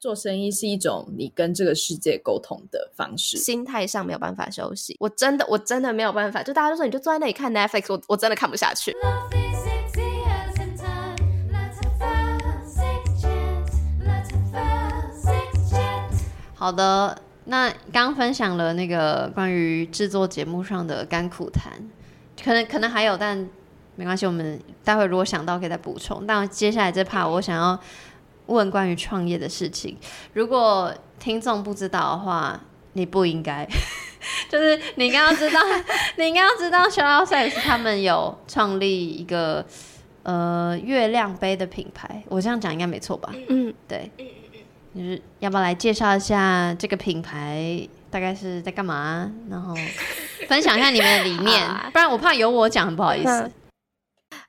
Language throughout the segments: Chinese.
做生意是一种你跟这个世界沟通的方式，心态上没有办法休息。我真的，我真的没有办法。就大家都说，你就坐在那里看 Netflix，我我真的看不下去。好的，那刚分享了那个关于制作节目上的甘苦谈，可能可能还有，但没关系，我们待会如果想到可以再补充。但接下来这 part 我想要。问关于创业的事情，如果听众不知道的话，你不应该，就是你应该要知道，你应该要知道 s h o u t Sex 他们有创立一个呃月亮杯的品牌，我这样讲应该没错吧？嗯，对，就是要不要来介绍一下这个品牌大概是在干嘛，然后分享一下你们的理念，不然我怕有我讲很不好意思。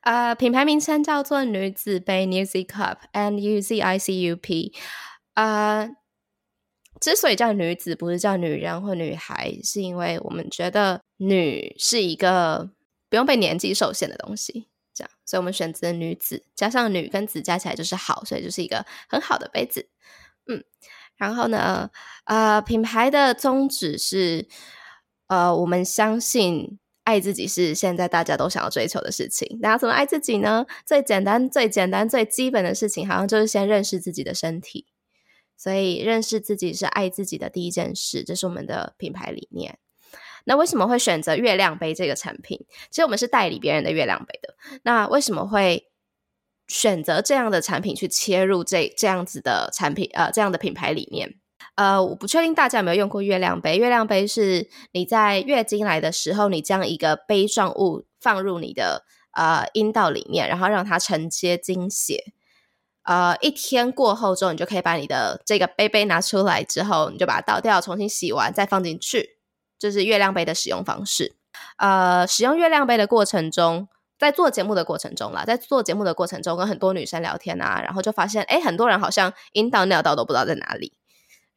呃，品牌名称叫做女子杯 （Nuzi Cup），N U Z I C U P。呃，之所以叫女子，不是叫女人或女孩，是因为我们觉得女是一个不用被年纪受限的东西，这样，所以我们选择女子，加上女跟子加起来就是好，所以就是一个很好的杯子。嗯，然后呢，呃，品牌的宗旨是，呃，我们相信。爱自己是现在大家都想要追求的事情。那怎么爱自己呢？最简单、最简单、最基本的事情，好像就是先认识自己的身体。所以，认识自己是爱自己的第一件事，这是我们的品牌理念。那为什么会选择月亮杯这个产品？其实我们是代理别人的月亮杯的。那为什么会选择这样的产品去切入这这样子的产品？呃，这样的品牌理念？呃，我不确定大家有没有用过月亮杯。月亮杯是你在月经来的时候，你将一个杯状物放入你的呃阴道里面，然后让它承接经血。呃，一天过后之后，你就可以把你的这个杯杯拿出来之后，你就把它倒掉，重新洗完再放进去。这是月亮杯的使用方式。呃，使用月亮杯的过程中，在做节目的过程中啦，在做节目的过程中，跟很多女生聊天啊，然后就发现，哎，很多人好像阴道尿道都不知道在哪里。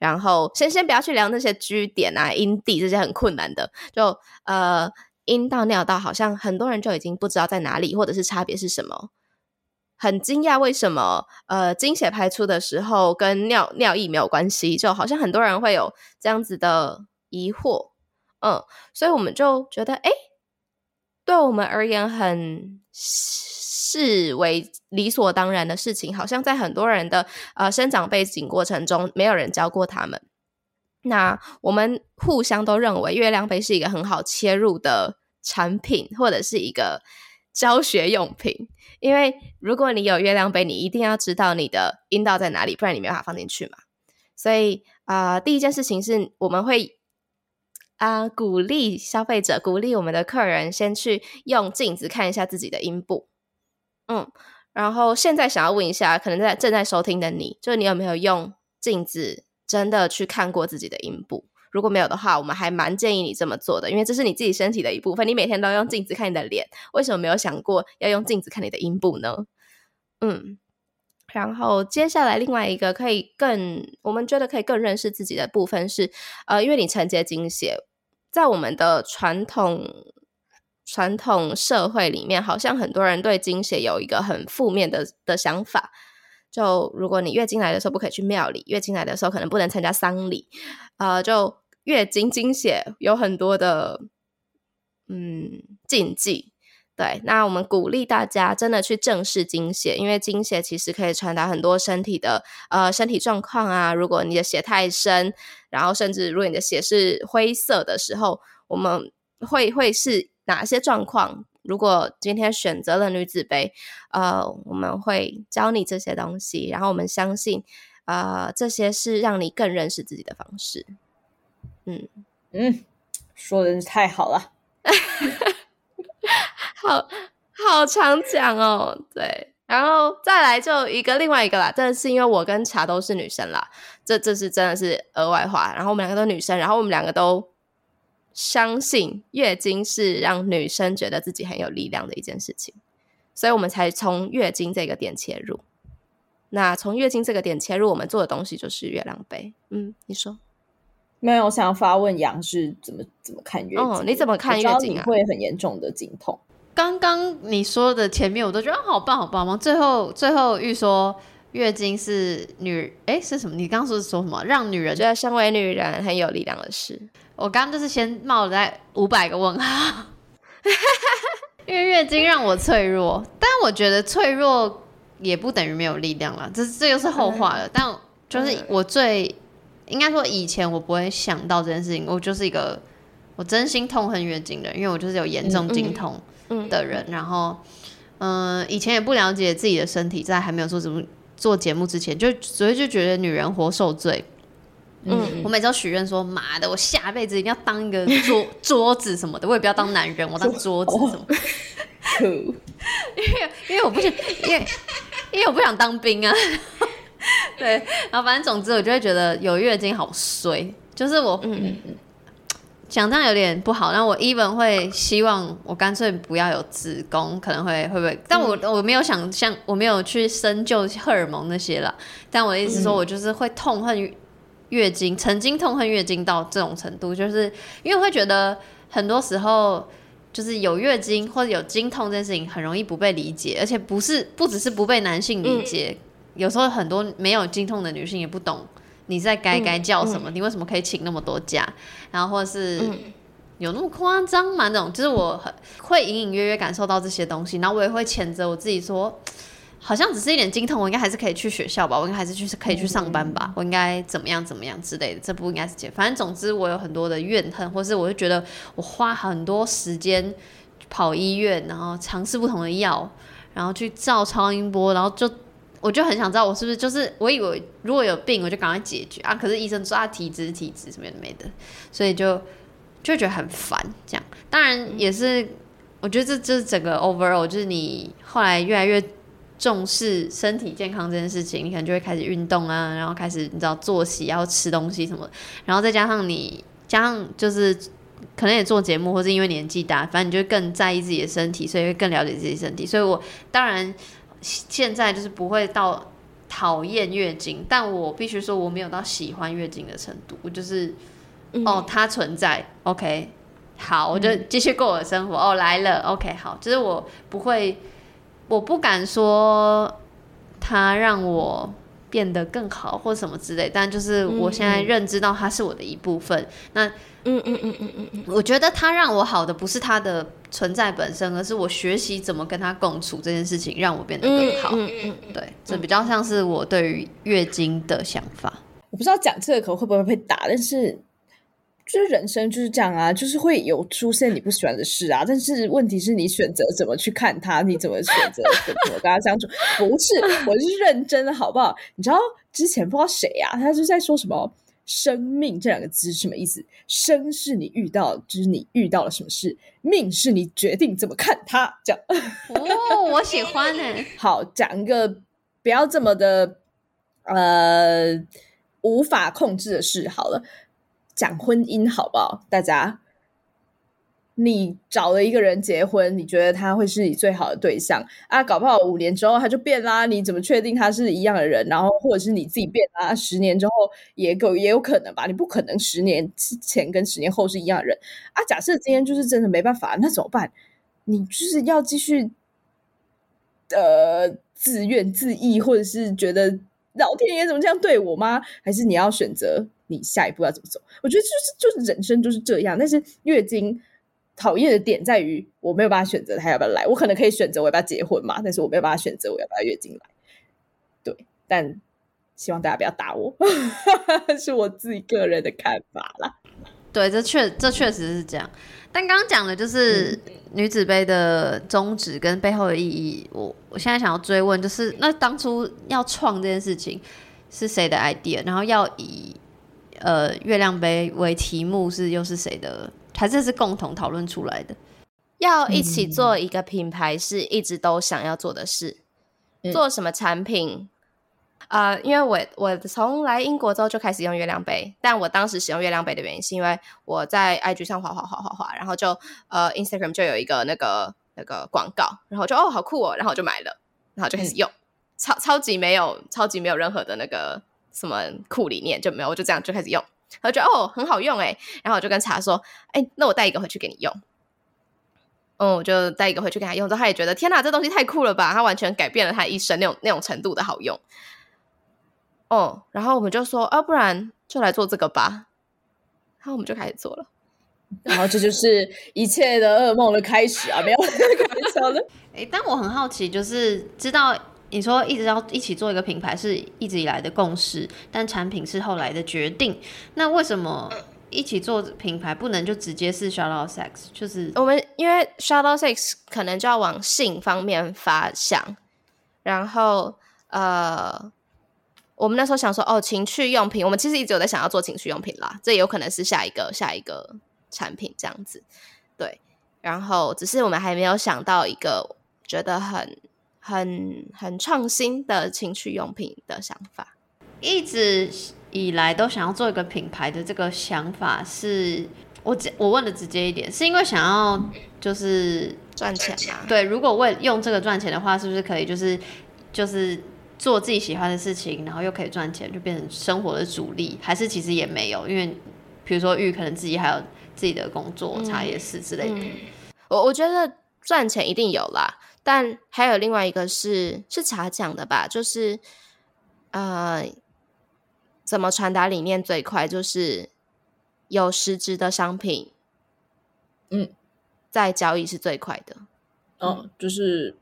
然后先先不要去量那些居点啊、阴蒂这些很困难的，就呃阴道、尿道，好像很多人就已经不知道在哪里，或者是差别是什么。很惊讶为什么呃经血排出的时候跟尿尿液没有关系，就好像很多人会有这样子的疑惑。嗯，所以我们就觉得，哎，对我们而言很。视为理所当然的事情，好像在很多人的呃生长背景过程中，没有人教过他们。那我们互相都认为月亮杯是一个很好切入的产品，或者是一个教学用品。因为如果你有月亮杯，你一定要知道你的阴道在哪里，不然你没办法放进去嘛。所以啊，第一件事情是我们会啊鼓励消费者，鼓励我们的客人先去用镜子看一下自己的阴部。嗯，然后现在想要问一下，可能在正在收听的你，就是你有没有用镜子真的去看过自己的阴部？如果没有的话，我们还蛮建议你这么做的，因为这是你自己身体的一部分。你每天都用镜子看你的脸，为什么没有想过要用镜子看你的阴部呢？嗯，然后接下来另外一个可以更，我们觉得可以更认识自己的部分是，呃，因为你承接经血，在我们的传统。传统社会里面，好像很多人对经血有一个很负面的的想法。就如果你月经来的时候不可以去庙里，月经来的时候可能不能参加丧礼，呃，就月经经血有很多的嗯禁忌。对，那我们鼓励大家真的去正视经血，因为经血其实可以传达很多身体的呃身体状况啊。如果你的血太深，然后甚至如果你的血是灰色的时候，我们会会是。哪些状况？如果今天选择了女子杯，呃，我们会教你这些东西，然后我们相信，呃，这些是让你更认识自己的方式。嗯嗯，说的太好了，好好常讲哦。对，然后再来就一个另外一个啦，真的是因为我跟茶都是女生啦，这这是真的是额外话。然后我们两个都女生，然后我们两个都。相信月经是让女生觉得自己很有力量的一件事情，所以我们才从月经这个点切入。那从月经这个点切入，我们做的东西就是月亮杯。嗯，你说没有？我想要发问杨是怎么怎么看月经？你怎么看月经啊？会很严重的经痛。刚刚你说的前面我都觉得好棒好棒吗？最后最后欲说月经是女哎是什么？你刚刚说是说什么？让女人觉得身为女人很有力量的事。我刚刚就是先冒了在五百个问号，因为月经让我脆弱，但我觉得脆弱也不等于没有力量了，这这又是后话了。但就是我最应该说以前我不会想到这件事情，我就是一个我真心痛恨月经的，因为我就是有严重经痛的人，然后嗯，以前也不了解自己的身体，在还没有做什么做节目之前，就所以就觉得女人活受罪。嗯，我每次都许愿说，妈的，我下辈子一定要当一个桌 桌子什么的，我也不要当男人，我当 桌子什么。因为因为我不想，因为因为我不想当兵啊。对，然后反正总之，我就会觉得有月经好衰，就是我嗯讲这样有点不好。然后我 even 会希望我干脆不要有子宫，可能会会不会？但我我没有想象，我没有去深究荷尔蒙那些了。但我的意思说，我就是会痛恨。月经曾经痛恨月经到这种程度，就是因为会觉得很多时候就是有月经或者有经痛这件事情很容易不被理解，而且不是不只是不被男性理解，有时候很多没有经痛的女性也不懂你在该该叫什么，你为什么可以请那么多假，然后或者是有那么夸张吗？那种就是我很会隐隐约约感受到这些东西，然后我也会谴责我自己说。好像只是一点经痛，我应该还是可以去学校吧，我应该还是去可以去上班吧，我应该怎么样怎么样之类的，这不应该是解。反正总之我有很多的怨恨，或是我就觉得我花很多时间跑医院，然后尝试不同的药，然后去照超音波，然后就我就很想知道我是不是就是我以为如果有病我就赶快解决啊，可是医生说啊体质体质什么的没的，所以就就觉得很烦。这样当然也是，我觉得这就是整个 overall，就是你后来越来越。重视身体健康这件事情，你可能就会开始运动啊，然后开始你知道作息，要吃东西什么，然后再加上你加上就是可能也做节目，或是因为年纪大，反正你就更在意自己的身体，所以会更了解自己身体。所以我当然现在就是不会到讨厌月经，但我必须说我没有到喜欢月经的程度，我就是哦它存在，OK，好，我就继续过我的生活。哦来了，OK，好，就是我不会。我不敢说他让我变得更好或什么之类，但就是我现在认知到他是我的一部分。那嗯嗯嗯嗯嗯嗯，我觉得他让我好的不是他的存在本身，而是我学习怎么跟他共处这件事情让我变得更好。嗯嗯，对，这比较像是我对于月经的想法。我不知道讲这个口会不会被打，但是。就是人生就是这样啊，就是会有出现你不喜欢的事啊。但是问题是你选择怎么去看它，你怎么选择 怎么跟他相处？不是，我是认真的，好不好？你知道之前不知道谁啊，他是在说什么“生命”这两个字是什么意思？“生”是你遇到，就是你遇到了什么事；“命”是你决定怎么看它。这样哦，我喜欢呢。好，讲一个不要这么的呃无法控制的事。好了。讲婚姻好不好？大家，你找了一个人结婚，你觉得他会是你最好的对象啊？搞不好五年之后他就变啦，你怎么确定他是一样的人？然后或者是你自己变啦？十年之后也有也有可能吧？你不可能十年前跟十年后是一样的人啊！假设今天就是真的没办法，那怎么办？你就是要继续呃自怨自艾，或者是觉得老天爷怎么这样对我吗？还是你要选择？你下一步要怎么走？我觉得就是就是人生就是这样。但是月经讨厌的点在于，我没有办法选择他要不要来。我可能可以选择我要不要结婚嘛，但是我没有办法选择我要不要月经来。对，但希望大家不要打我，是我自己个人的看法啦。对，这确这确实是这样。但刚刚讲的就是女子杯的宗旨跟背后的意义。我我现在想要追问，就是那当初要创这件事情是谁的 idea？然后要以呃，月亮杯为题目是又是谁的？还是是共同讨论出来的？要一起做一个品牌，是一直都想要做的事。做什么产品？呃，因为我我从来英国之后就开始用月亮杯，但我当时使用月亮杯的原因是因为我在 IG 上滑滑滑滑滑，然后就呃 Instagram 就有一个那个那个广告，然后就哦好酷哦，然后我就买了，然后就开始用，超超级没有超级没有任何的那个。什么库里面就没有，我就这样就开始用，然后觉得哦很好用哎，然后我就跟茶说，哎，那我带一个回去给你用。嗯，我就带一个回去给他用，之后他也觉得天哪，这东西太酷了吧，他完全改变了他一生那种那种程度的好用。哦，然后我们就说，啊，不然就来做这个吧。然后我们就开始做了。然后这就是一切的噩梦的开始啊！没有 开玩笑的。哎，但我很好奇，就是知道你说一直要一起做一个品牌是一直以来的共识，但产品是后来的决定。那为什么一起做品牌不能就直接是 Shadow Sex？就是我们因为 Shadow Sex 可能就要往性方面发想，然后呃，我们那时候想说哦，情趣用品，我们其实一直有在想要做情趣用品啦，这有可能是下一个下一个。产品这样子，对，然后只是我们还没有想到一个觉得很很很创新的情趣用品的想法。一直以来都想要做一个品牌的这个想法，是我我问的直接一点，是因为想要就是赚钱嘛？对，如果为用这个赚钱的话，是不是可以就是就是做自己喜欢的事情，然后又可以赚钱，就变成生活的主力？还是其实也没有？因为比如说玉可能自己还有。自己的工作、茶叶室之类的，我我觉得赚钱一定有啦，但还有另外一个是是茶讲的吧，就是呃，怎么传达理念最快，就是有实质的商品，嗯，在交易是最快的。哦，就是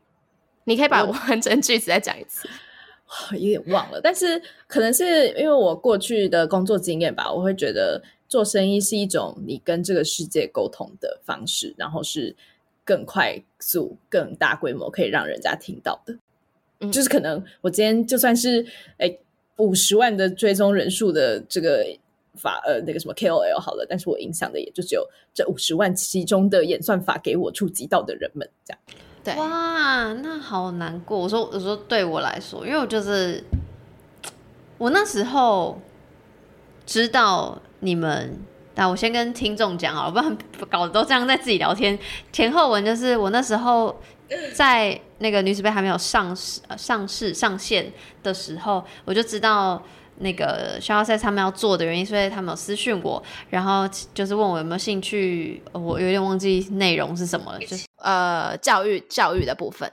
你可以把完整句子再讲一次，有点忘了，但是可能是因为我过去的工作经验吧，我会觉得。做生意是一种你跟这个世界沟通的方式，然后是更快速、更大规模，可以让人家听到的。嗯，就是可能我今天就算是哎五十万的追踪人数的这个法呃那个什么 KOL 好了，但是我影响的也就只有这五十万其中的演算法给我触及到的人们这样。对，哇，那好难过。我说我说对我来说，因为我就是我那时候知道。你们，那我先跟听众讲好了，不然搞得都这样在自己聊天。前后文就是我那时候在那个女子杯还没有上市、上市、上线的时候，我就知道那个逍遥赛他们要做的原因，所以他们有私讯我，然后就是问我有没有兴趣。我有点忘记内容是什么了，就是呃教育教育的部分，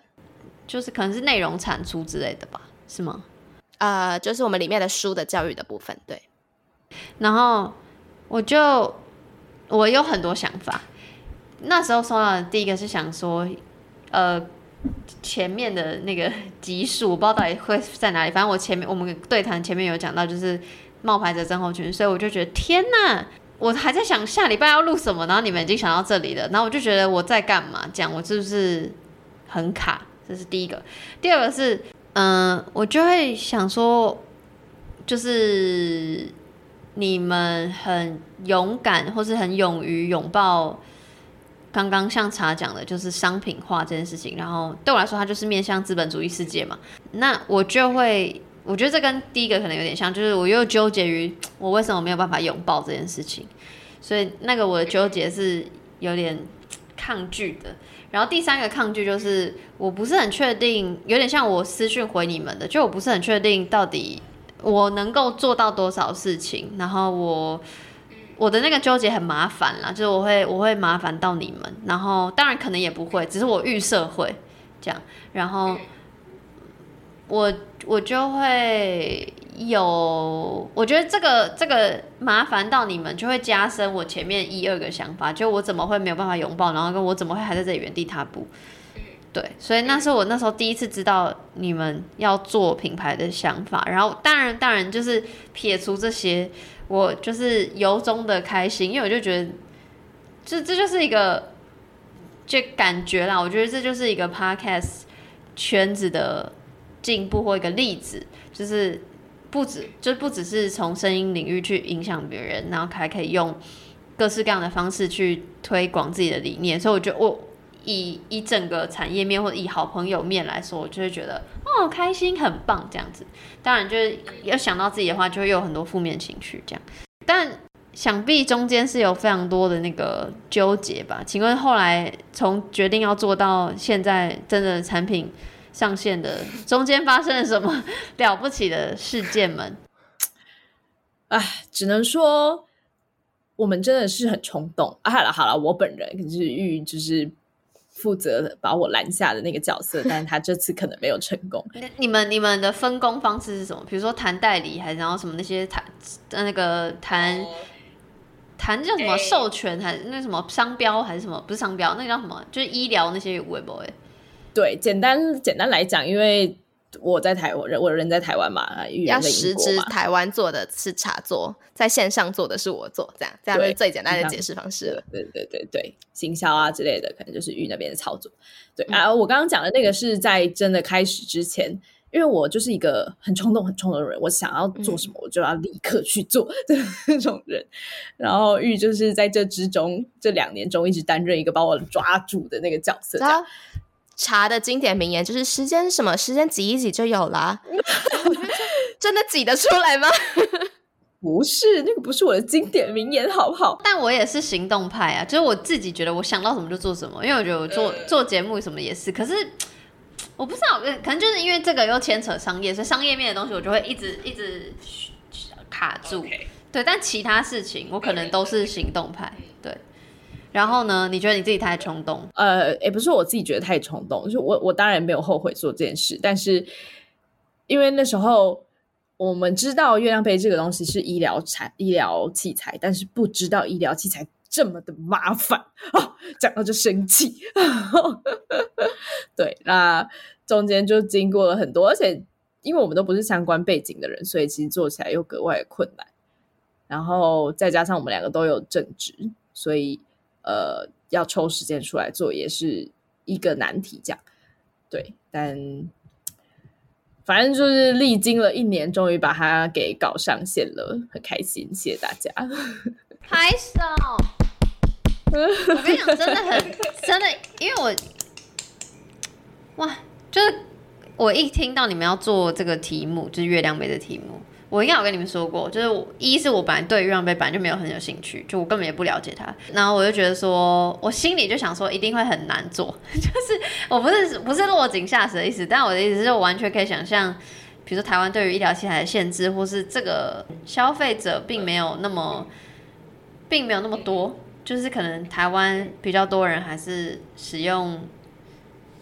就是可能是内容产出之类的吧，是吗？呃，就是我们里面的书的教育的部分，对。然后我就我有很多想法。那时候收到的第一个是想说，呃，前面的那个集数，我不知道到底会在哪里。反正我前面我们对谈前面有讲到，就是冒牌者症候群，所以我就觉得天呐，我还在想下礼拜要录什么，然后你们已经想到这里了，然后我就觉得我在干嘛？讲我是不是很卡？这是第一个。第二个是，嗯，我就会想说，就是。你们很勇敢，或是很勇于拥抱刚刚像茶讲的，就是商品化这件事情。然后对我来说，它就是面向资本主义世界嘛。那我就会，我觉得这跟第一个可能有点像，就是我又纠结于我为什么没有办法拥抱这件事情。所以那个我的纠结是有点抗拒的。然后第三个抗拒就是，我不是很确定，有点像我私讯回你们的，就我不是很确定到底。我能够做到多少事情？然后我我的那个纠结很麻烦啦，就是我会我会麻烦到你们，然后当然可能也不会，只是我预设会这样，然后我我就会有，我觉得这个这个麻烦到你们，就会加深我前面一二个想法，就我怎么会没有办法拥抱，然后跟我怎么会还在这里原地踏步。对，所以那是我那时候第一次知道你们要做品牌的想法，然后当然当然就是撇除这些，我就是由衷的开心，因为我就觉得这这就是一个就感觉啦，我觉得这就是一个 podcast 圈子的进步或一个例子，就是不止就不只是从声音领域去影响别人，然后还可以用各式各样的方式去推广自己的理念，所以我觉得我。以以整个产业面或者以好朋友面来说，我就会觉得哦开心很棒这样子。当然就是要想到自己的话，就会有很多负面情绪这样。但想必中间是有非常多的那个纠结吧？请问后来从决定要做到现在真的产品上线的中间发生了什么了不起的事件们？哎，只能说我们真的是很冲动。啊、好了好了，我本人可是玉就是。负责把我拦下的那个角色，但是他这次可能没有成功。那你们你们的分工方式是什么？比如说谈代理，还是然后什么那些谈呃那个谈谈叫什么授权，还是那什么商标，还是什么？不是商标，那个叫什么？就是医疗那些微博哎。对，简单简单来讲，因为我在台湾人，我人在台湾嘛，语要言在实质英国嘛，台湾做的是茶座，在线上做的是我做，这样这样是最简单的解释方式了。对对对对，行销啊之类的，可能就是玉那边的操作。对啊，我刚刚讲的那个是在真的开始之前，因为我就是一个很冲动、很冲动的人，我想要做什么，我就要立刻去做 的那种人。然后玉就是在这之中，这两年中一直担任一个把我抓住的那个角色，茶的经典名言就是“时间什么？时间挤一挤就有啦。”真的挤得出来吗？不是那个不是我的经典名言，好不好？但我也是行动派啊，就是我自己觉得我想到什么就做什么，因为我觉得我做做节目什么也是，可是我不知道，可能就是因为这个又牵扯商业，所以商业面的东西我就会一直一直卡住。对，但其他事情我可能都是行动派。对，然后呢？你觉得你自己太冲动？呃，也不是我自己觉得太冲动，就是我我当然没有后悔做这件事，但是因为那时候我们知道月亮杯这个东西是医疗产医疗器材，但是不知道医疗器材这么的麻烦啊，讲到就生气。对，那中间就经过了很多，而且因为我们都不是相关背景的人，所以其实做起来又格外困难。然后再加上我们两个都有正职，所以呃，要抽时间出来做也是一个难题。这样对，但反正就是历经了一年，终于把它给搞上线了，很开心，谢谢大家。拍手！我跟你讲，真的很真的，因为我哇，就是我一听到你们要做这个题目，就是月亮杯的题目，我应该有跟你们说过，就是我一是我本来对月亮杯本来就没有很有兴趣，就我根本也不了解它，然后我就觉得说，我心里就想说一定会很难做，就是我不是不是落井下石的意思，但我的意思是我完全可以想象。比如说台湾对于医疗器材的限制，或是这个消费者并没有那么，并没有那么多，就是可能台湾比较多人还是使用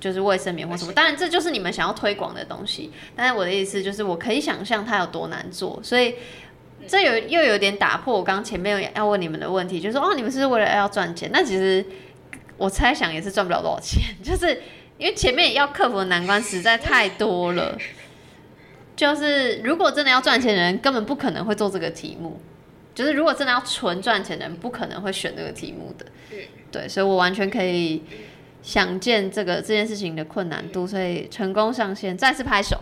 就是卫生棉或什么。当然这就是你们想要推广的东西，但是我的意思就是我可以想象它有多难做，所以这有又有点打破我刚前面要问你们的问题，就是哦你们是为了要赚钱，那其实我猜想也是赚不了多少钱，就是因为前面要克服的难关实在太多了。就是如果真的要赚钱的人，根本不可能会做这个题目。就是如果真的要纯赚钱的人，不可能会选这个题目的。对，所以我完全可以想见这个这件事情的困难度，所以成功上线，再次拍手。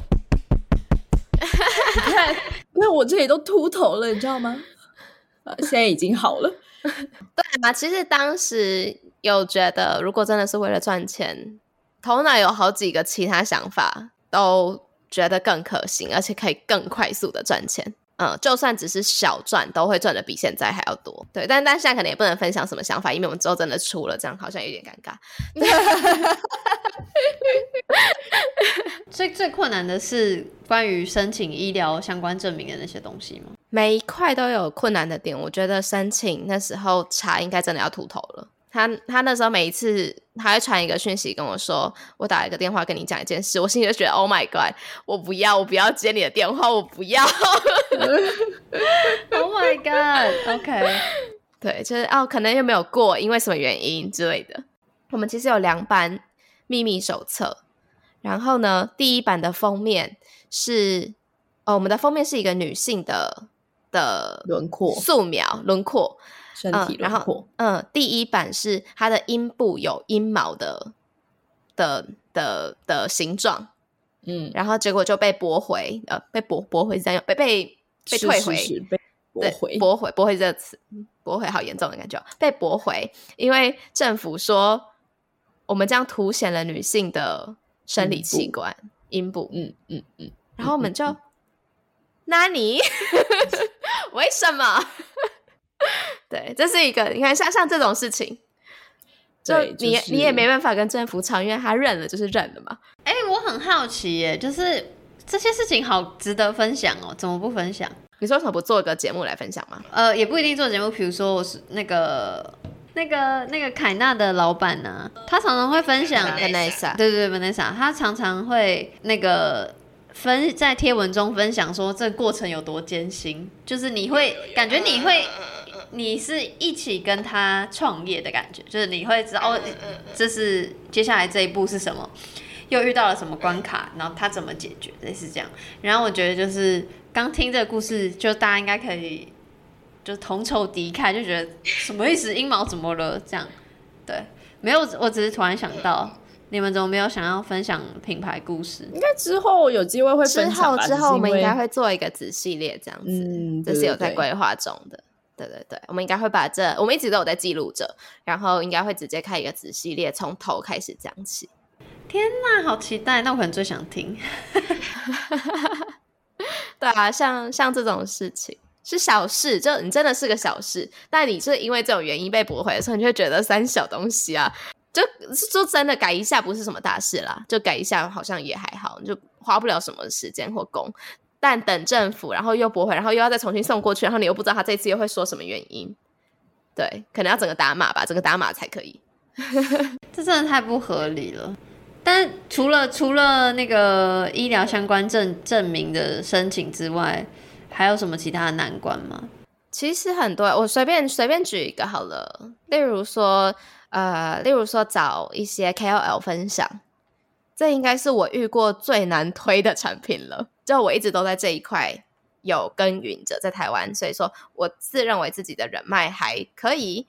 你看，因为我这里都秃头了，你知道吗？呃，现在已经好了。对嘛，其实当时有觉得，如果真的是为了赚钱，头脑有好几个其他想法，都觉得更可行，而且可以更快速的赚钱。嗯，就算只是小赚，都会赚的比现在还要多。对，但但现在可能也不能分享什么想法，因为我们之后真的出了，这样好像有点尴尬。最最困难的是关于申请医疗相关证明的那些东西吗？每一块都有困难的点，我觉得申请那时候查应该真的要秃头了。他他那时候每一次他会传一个讯息跟我说，我打一个电话跟你讲一件事，我心里就觉得 Oh my God，我不要，我不要接你的电话，我不要。Oh my god！OK，对，就是哦，可能又没有过，因为什么原因之类的。我们其实有两版秘密手册，然后呢，第一版的封面是哦，我们的封面是一个女性的的轮廓素描轮廓，身体轮廓，嗯，第一版是它的阴部有阴毛的的的的形状，嗯，然后结果就被驳回，呃，被驳驳回是这样用，被被被退回，是是被驳对回，驳回，驳回这个词，驳回好严重的感觉哦，被驳回，因为政府说我们这样凸显了女性的生理器官阴部，嗯嗯嗯，然后我们就，那你为什么？对，这是一个你看像像这种事情，就你、就是你也没办法跟政府吵，因为他认了就是认了嘛。哎、我很好奇耶，就是这些事情好值得分享哦，怎么不分享？你说为什么不做一个节目来分享吗？呃，也不一定做节目，比如说我是那个，那个那个凯纳的老板呢，他常常会分享 Vanessa，对对对，Vanessa，他常常会那个分在贴文中分享说这个过程有多艰辛，就是你会感觉你会你是一起跟他创业的感觉，就是你会知道哦，这是接下来这一步是什么，又遇到了什么关卡，然后他怎么解决，类似这样。然后我觉得就是刚听这个故事，就大家应该可以就同仇敌忾，就觉得什么意思？阴谋怎么了？这样对，没有，我只是突然想到。你们怎么没有想要分享品牌故事？应该之后有机会会分享吧。后之后我们应该会会做一个子系列这样子，嗯，这是有在规划中的。对对对，我们应该会把这，我们一直都有在记录着，然后应该会直接开一个子系列，从头开始讲起。天哪，好期待！那我可能最想听。对啊，像像这种事情是小事，就你真的是个小事，但你是因为这种原因被驳回的时候，你就会觉得三小东西啊，就是说真的改一下不是什么大事啦，就改一下好像也还好，就花不了什么时间或工。但等政府，然后又驳回，然后又要再重新送过去，然后你又不知道他这次又会说什么原因，对，可能要整个打码吧，整个打码才可以。这真的太不合理了。但除了除了那个医疗相关证证明的申请之外，还有什么其他的难关吗？其实很多，我随便随便举一个好了，例如说，呃，例如说找一些 KOL 分享，这应该是我遇过最难推的产品了。就我一直都在这一块有耕耘着，在台湾，所以说我自认为自己的人脉还可以。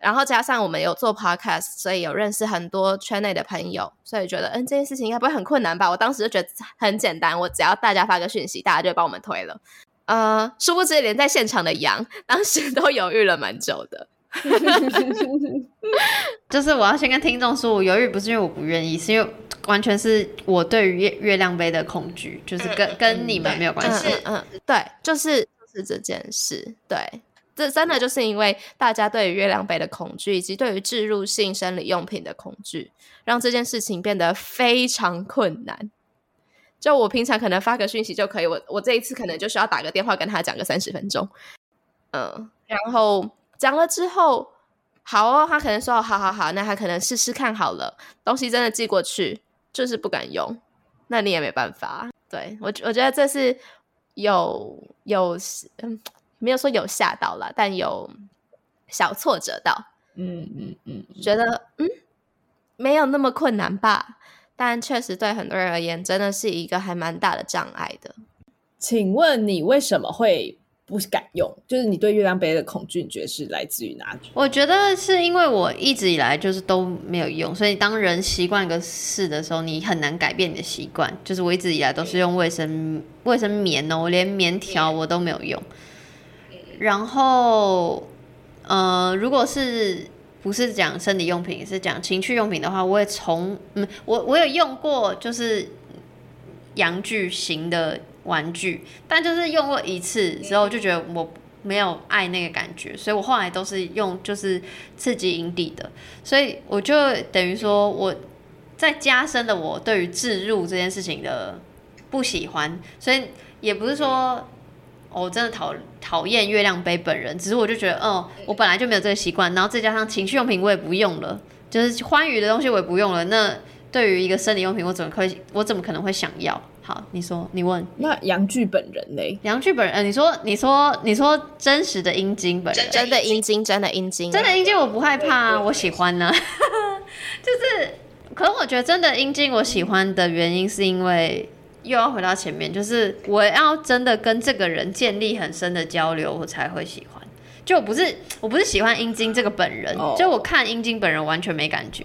然后加上我们有做 podcast，所以有认识很多圈内的朋友，所以觉得嗯这件事情应该不会很困难吧？我当时就觉得很简单，我只要大家发个讯息，大家就会帮我们推了。呃，殊不知连在现场的杨当时都犹豫了蛮久的。就是我要先跟听众说，我犹豫不是因为我不愿意，是因为完全是我对于月月亮杯的恐惧，就是跟跟你们没有关系。嗯，对，就是就是这件事，对，这真的就是因为大家对于月亮杯的恐惧，以及对于置入性生理用品的恐惧，让这件事情变得非常困难。就我平常可能发个讯息就可以，我我这一次可能就需要打个电话跟他讲个三十分钟，嗯，然后讲了之后，好哦，他可能说好好好，那他可能试试看好了，东西真的寄过去，就是不敢用，那你也没办法。对我我觉得这是有有嗯，没有说有吓到了，但有小挫折到，嗯嗯嗯，觉得嗯没有那么困难吧。但确实对很多人而言，真的是一个还蛮大的障碍的。请问你为什么会不敢用？就是你对月亮杯的恐惧，你觉得是来自于哪里？我觉得是因为我一直以来就是都没有用，所以当人习惯一个事的时候，你很难改变你的习惯。就是我一直以来都是用卫生卫生棉哦，我连棉条我都没有用。然后，呃，如果是不是讲生理用品，是讲情趣用品的话，我也从嗯，我我有用过，就是阳具型的玩具，但就是用过一次之后，就觉得我没有爱那个感觉，所以我后来都是用就是刺激阴蒂的，所以我就等于说我在加深了我对于置入这件事情的不喜欢，所以也不是说。我真的讨讨厌月亮杯本人，只是我就觉得，哦，我本来就没有这个习惯，然后再加上情趣用品我也不用了，就是欢愉的东西我也不用了。那对于一个生理用品，我怎么会，我怎么可能会想要？好，你说，你问。那杨剧本人呢？杨剧本人，呃，你说，你说，你说真实的阴茎本人，真的阴茎，真的阴茎，真的阴茎，我不害怕，啊我喜欢呢。就是，可是我觉得真的阴茎我喜欢的原因是因为。又要回到前面，就是我要真的跟这个人建立很深的交流，我才会喜欢。就我不是我不是喜欢阴茎这个本人，就我看阴茎本人完全没感觉。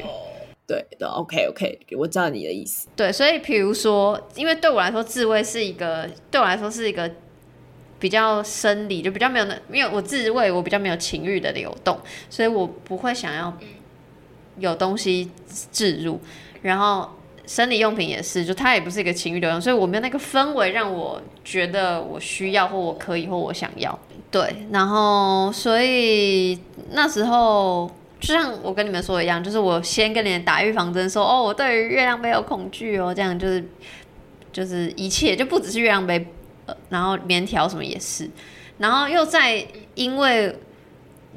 对的，OK OK，我知道你的意思。对，所以比如说，因为对我来说，自慰是一个对我来说是一个比较生理，就比较没有那，因为我自慰，我比较没有情欲的流动，所以我不会想要有东西置入，然后。生理用品也是，就它也不是一个情欲流动，所以我没有那个氛围让我觉得我需要或我可以或我想要。对，然后所以那时候就像我跟你们说一样，就是我先跟你们打预防针，说哦，我对于月亮杯有恐惧哦，这样就是就是一切就不只是月亮杯，呃，然后棉条什么也是，然后又在因为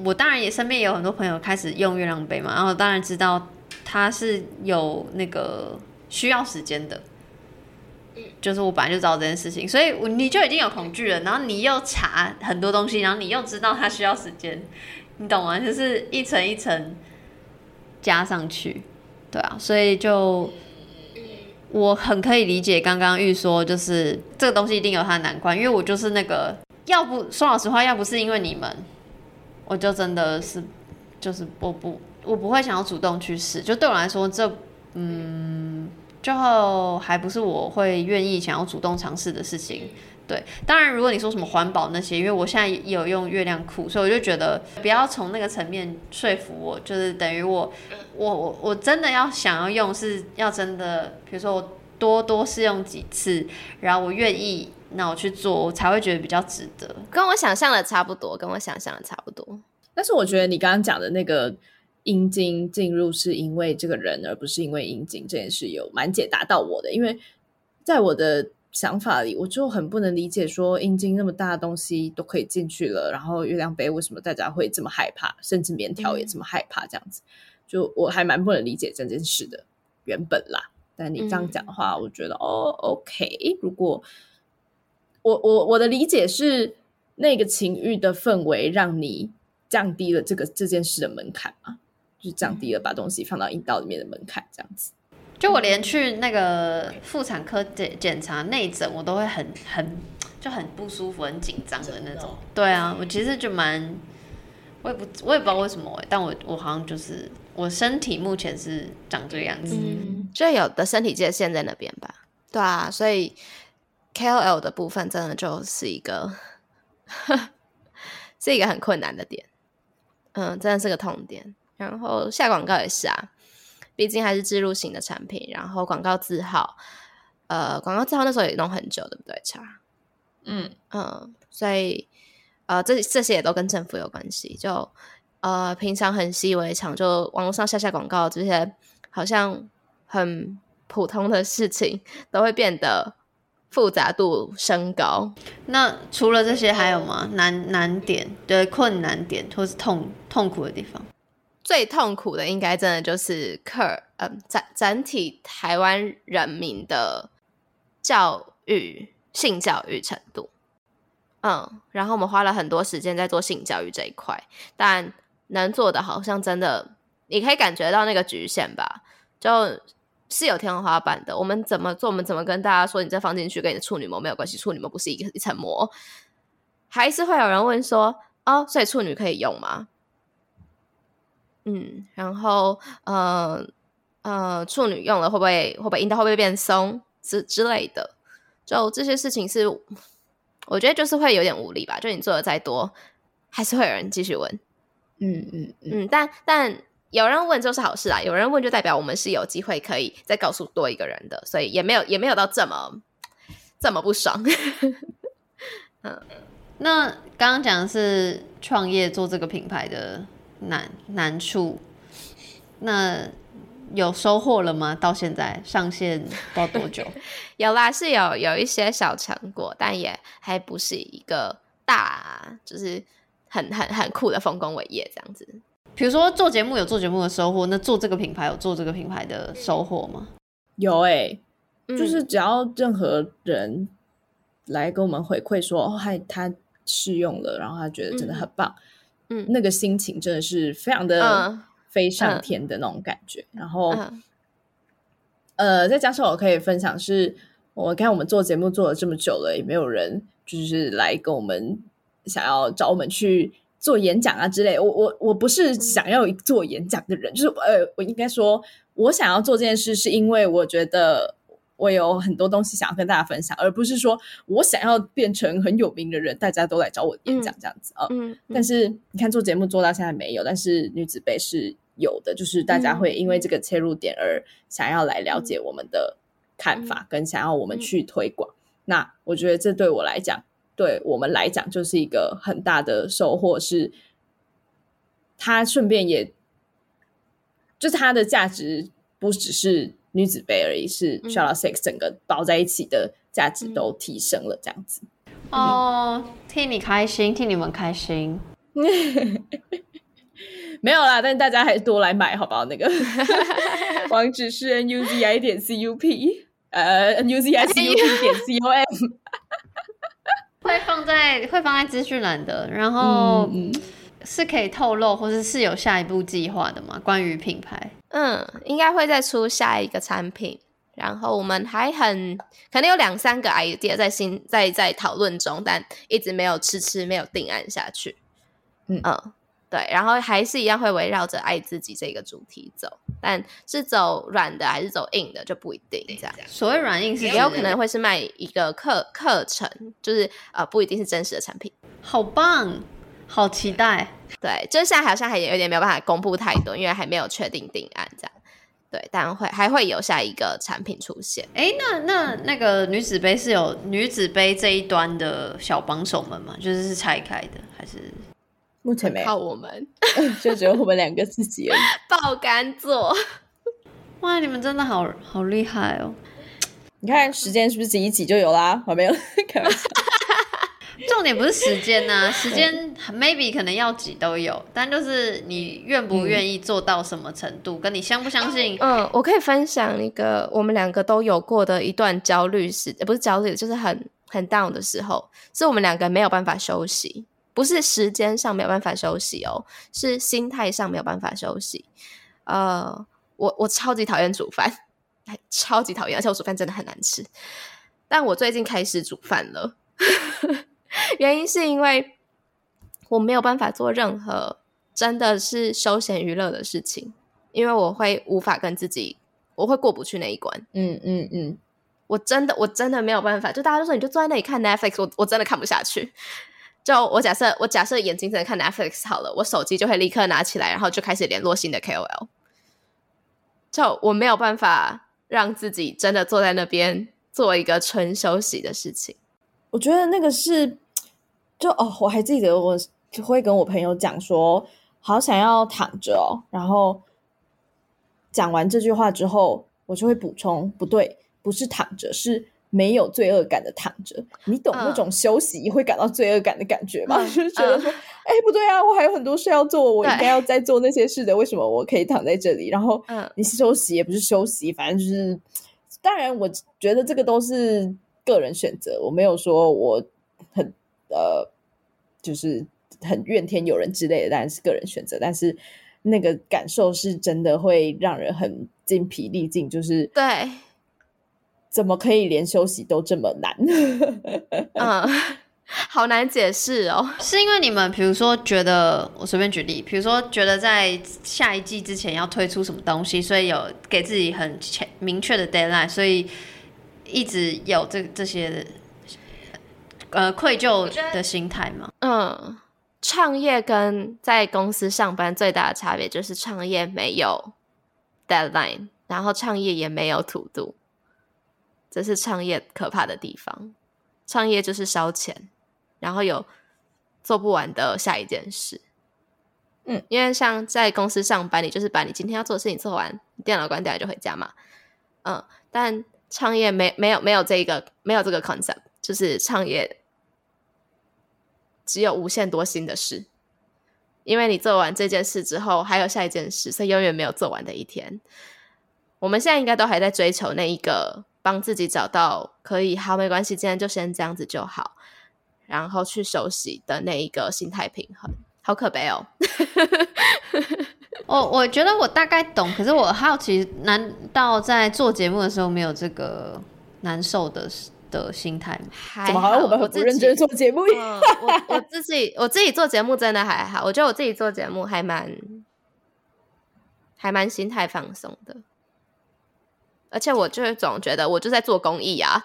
我当然也身边也有很多朋友开始用月亮杯嘛，然后当然知道它是有那个需要时间的。就是我本来就知道这件事情，所以你就已经有恐惧了，然后你又查很多东西，然后你又知道它需要时间，你懂吗？就是一层一层加上去，对啊，所以就我很可以理解刚刚玉说，就是这个东西一定有它的难关，因为我就是那个，要不说老实话，要不是因为你们，我就真的是就是我不我不会想要主动去试，就对我来说，这嗯。最后还不是我会愿意想要主动尝试的事情，对。当然，如果你说什么环保那些，因为我现在也有用月亮裤，所以我就觉得不要从那个层面说服我，就是等于我，我我我真的要想要用，是要真的，比如说我多多试用几次，然后我愿意，那我去做，我才会觉得比较值得。跟我想象的差不多，跟我想象的差不多。但是我觉得你刚刚讲的那个。阴茎进入是因为这个人，而不是因为阴茎这件事有蛮解答到我的。因为在我的想法里，我就很不能理解，说阴茎那么大的东西都可以进去了，然后月亮杯为什么大家会这么害怕，甚至棉条也这么害怕？这样子，就我还蛮不能理解这件事的原本啦。但你这样讲的话，我觉得哦，OK。如果我我我的理解是，那个情欲的氛围让你降低了这个这件事的门槛嘛？就是降低了把东西放到阴道里面的门槛，这样子。就我连去那个妇产科检检查内诊，我都会很很就很不舒服、很紧张的那种。对啊，我其实就蛮，我也不我也不知道为什么，但我我好像就是我身体目前是长这个样子。嗯，就有的身体界限在那边吧。对啊，所以 KOL 的部分真的就是一个 是一个很困难的点。嗯，真的是个痛点。然后下广告也是啊，毕竟还是植入型的产品。然后广告字号，呃，广告字号那时候也弄很久，对不对？差，嗯嗯，所以呃，这这些也都跟政府有关系。就呃，平常很习以为常，就网络上下下广告这些，好像很普通的事情，都会变得复杂度升高。那除了这些还有吗？难难点对困难点，或是痛痛苦的地方？最痛苦的应该真的就是客，嗯，整整体台湾人民的教育性教育程度，嗯，然后我们花了很多时间在做性教育这一块，但能做的好像真的，你可以感觉到那个局限吧，就是有天花板的。我们怎么做？我们怎么跟大家说？你再放进去跟你的处女膜没有关系，处女膜不是一个一层膜，还是会有人问说，哦，所以处女可以用吗？嗯，然后呃呃，处女用了会不会会不会阴道会不会变松之之类的？就这些事情是，我觉得就是会有点无力吧。就你做的再多，还是会有人继续问。嗯嗯嗯，但但有人问就是好事啊，有人问就代表我们是有机会可以再告诉多一个人的，所以也没有也没有到这么这么不爽。嗯，那刚刚讲的是创业做这个品牌的。难难处，那有收获了吗？到现在上线到多久？有啦，是有有一些小成果，但也还不是一个大，就是很很很酷的丰功伟业这样子。比如说做节目有做节目的收获，那做这个品牌有做这个品牌的收获吗？有哎，就是只要任何人来跟我们回馈说，哦，他他试用了，然后他觉得真的很棒。嗯，那个心情真的是非常的飞上天的那种感觉。然后，呃，再加上我可以分享，是我看我们做节目做了这么久了，也没有人就是来跟我们想要找我们去做演讲啊之类。我我我不是想要做演讲的人，就是呃，我应该说，我想要做这件事，是因为我觉得。我有很多东西想要跟大家分享，而不是说我想要变成很有名的人，大家都来找我演讲这样子啊。嗯，但是你看做节目做到现在没有，但是女子杯是有的，就是大家会因为这个切入点而想要来了解我们的看法，跟想要我们去推广。那我觉得这对我来讲，对我们来讲就是一个很大的收获，是它顺便也就是它的价值不只是。女子杯而已，是 s h a r l o Sex 整个包在一起的价值都提升了，这样子。哦，替你开心，替你们开心。没有啦，但是大家还是多来买，好不好？那个网址是 n u z i 点 c u p，呃，n u z i c u p 点 c o m，会放在会放在资讯栏的，然后嗯嗯是可以透露，或者是有下一步计划的吗？关于品牌，嗯，应该会再出下一个产品，然后我们还很可能有两三个 idea 在新在在讨论中，但一直没有迟迟没有定案下去。嗯对，然后还是一样会围绕着爱自己这个主题走，但是走软的还是走硬的就不一定这样。所谓软硬是也有可能会是卖一个课课程，就是呃不一定是真实的产品。好棒，好期待。对，就是现在好像还有点没有办法公布太多，因为还没有确定定案这样。对，但会还会有下一个产品出现。哎，那那那个女子杯是有女子杯这一端的小帮手们吗？就是是拆开的，还是目前没有，靠我们 就只有我们两个自己而已。爆肝做，哇，你们真的好好厉害哦！你看时间是不是挤一挤就有啦？我没有开玩笑。重点不是时间 呐、时间 maybe 可能要挤都有，但就是你愿不愿意做到什么程度，跟你相不相信。嗯，我可以分享一个我们两个都有过的一段焦虑时，呃不是焦虑，就是很很 down 的时候，是我们两个没有办法休息，不是时间上没有办法休息哦，是心态上没有办法休息。呃，我我超级讨厌煮饭，哎 超级讨厌，而且我煮饭真的很难吃。但我最近开始煮饭了，原因是因为我没有办法做任何真的是休闲娱乐的事情，因为我会无法跟自己，我会过不去那一关。嗯嗯嗯，我真的我真的没有办法，就大家都说你就坐在那里看 Netflix，我我真的看不下去。就我假设我假设眼睛只能看 Netflix 好了，我手机就会立刻拿起来，然后就开始联络新的 KOL。就我没有办法让自己真的坐在那边做一个纯休息的事情。我觉得那个是，就哦，我还记得我就会跟我朋友讲说，好想要躺着哦，然后讲完这句话之后，我就会补充，不对，不是躺着，是没有罪恶感的躺着。你懂那嗯种休息会感到罪恶感的感觉吗？嗯 就是觉得说，哎、不对啊，我还有很多事要做，我应该要再做那些事的，为什么我可以躺在这里？然后，嗯你休息也不是休息，反正就是，当然，我觉得这个都是个人选择，我没有说我很呃，就是很怨天尤人之类的，当然是个人选择，但是那个感受是真的会让人很精疲力尽，就是对，怎么可以连休息都这么难？嗯，好难解释哦。是因为你们，比如说觉得，我随便举例，比如说觉得在下一季之前要推出什么东西，所以有给自己很明确的 deadline，所以一直有这这些呃愧疚的心态吗。嗯，创业跟在公司上班最大的差别就是创业没有 deadline，然后创业也没有土度，这是创业可怕的地方。创业就是烧钱，然后有做不完的下一件事。嗯，因为像在公司上班，你就是把你今天要做的事情做完，你电脑关掉就回家嘛。嗯，但创业没没有没有这个没有这个 concept，就是创业只有无限多新的事，因为你做完这件事之后，还有下一件事，所以永远没有做完的一天。我们现在应该都还在追求那一个帮自己找到可以好没关系，今天就先这样子就好，然后去休息的那一个心态平衡。好可悲哦！我我觉得我大概懂，可是我好奇，难道在做节目的时候没有这个难受的事的心态怎么好像我们很不认真做节目一样？嗯，我我自己我自己做节目真的还好，我觉得我自己做节目还蛮还蛮心态放松的，而且我就是总觉得我就在做公益啊，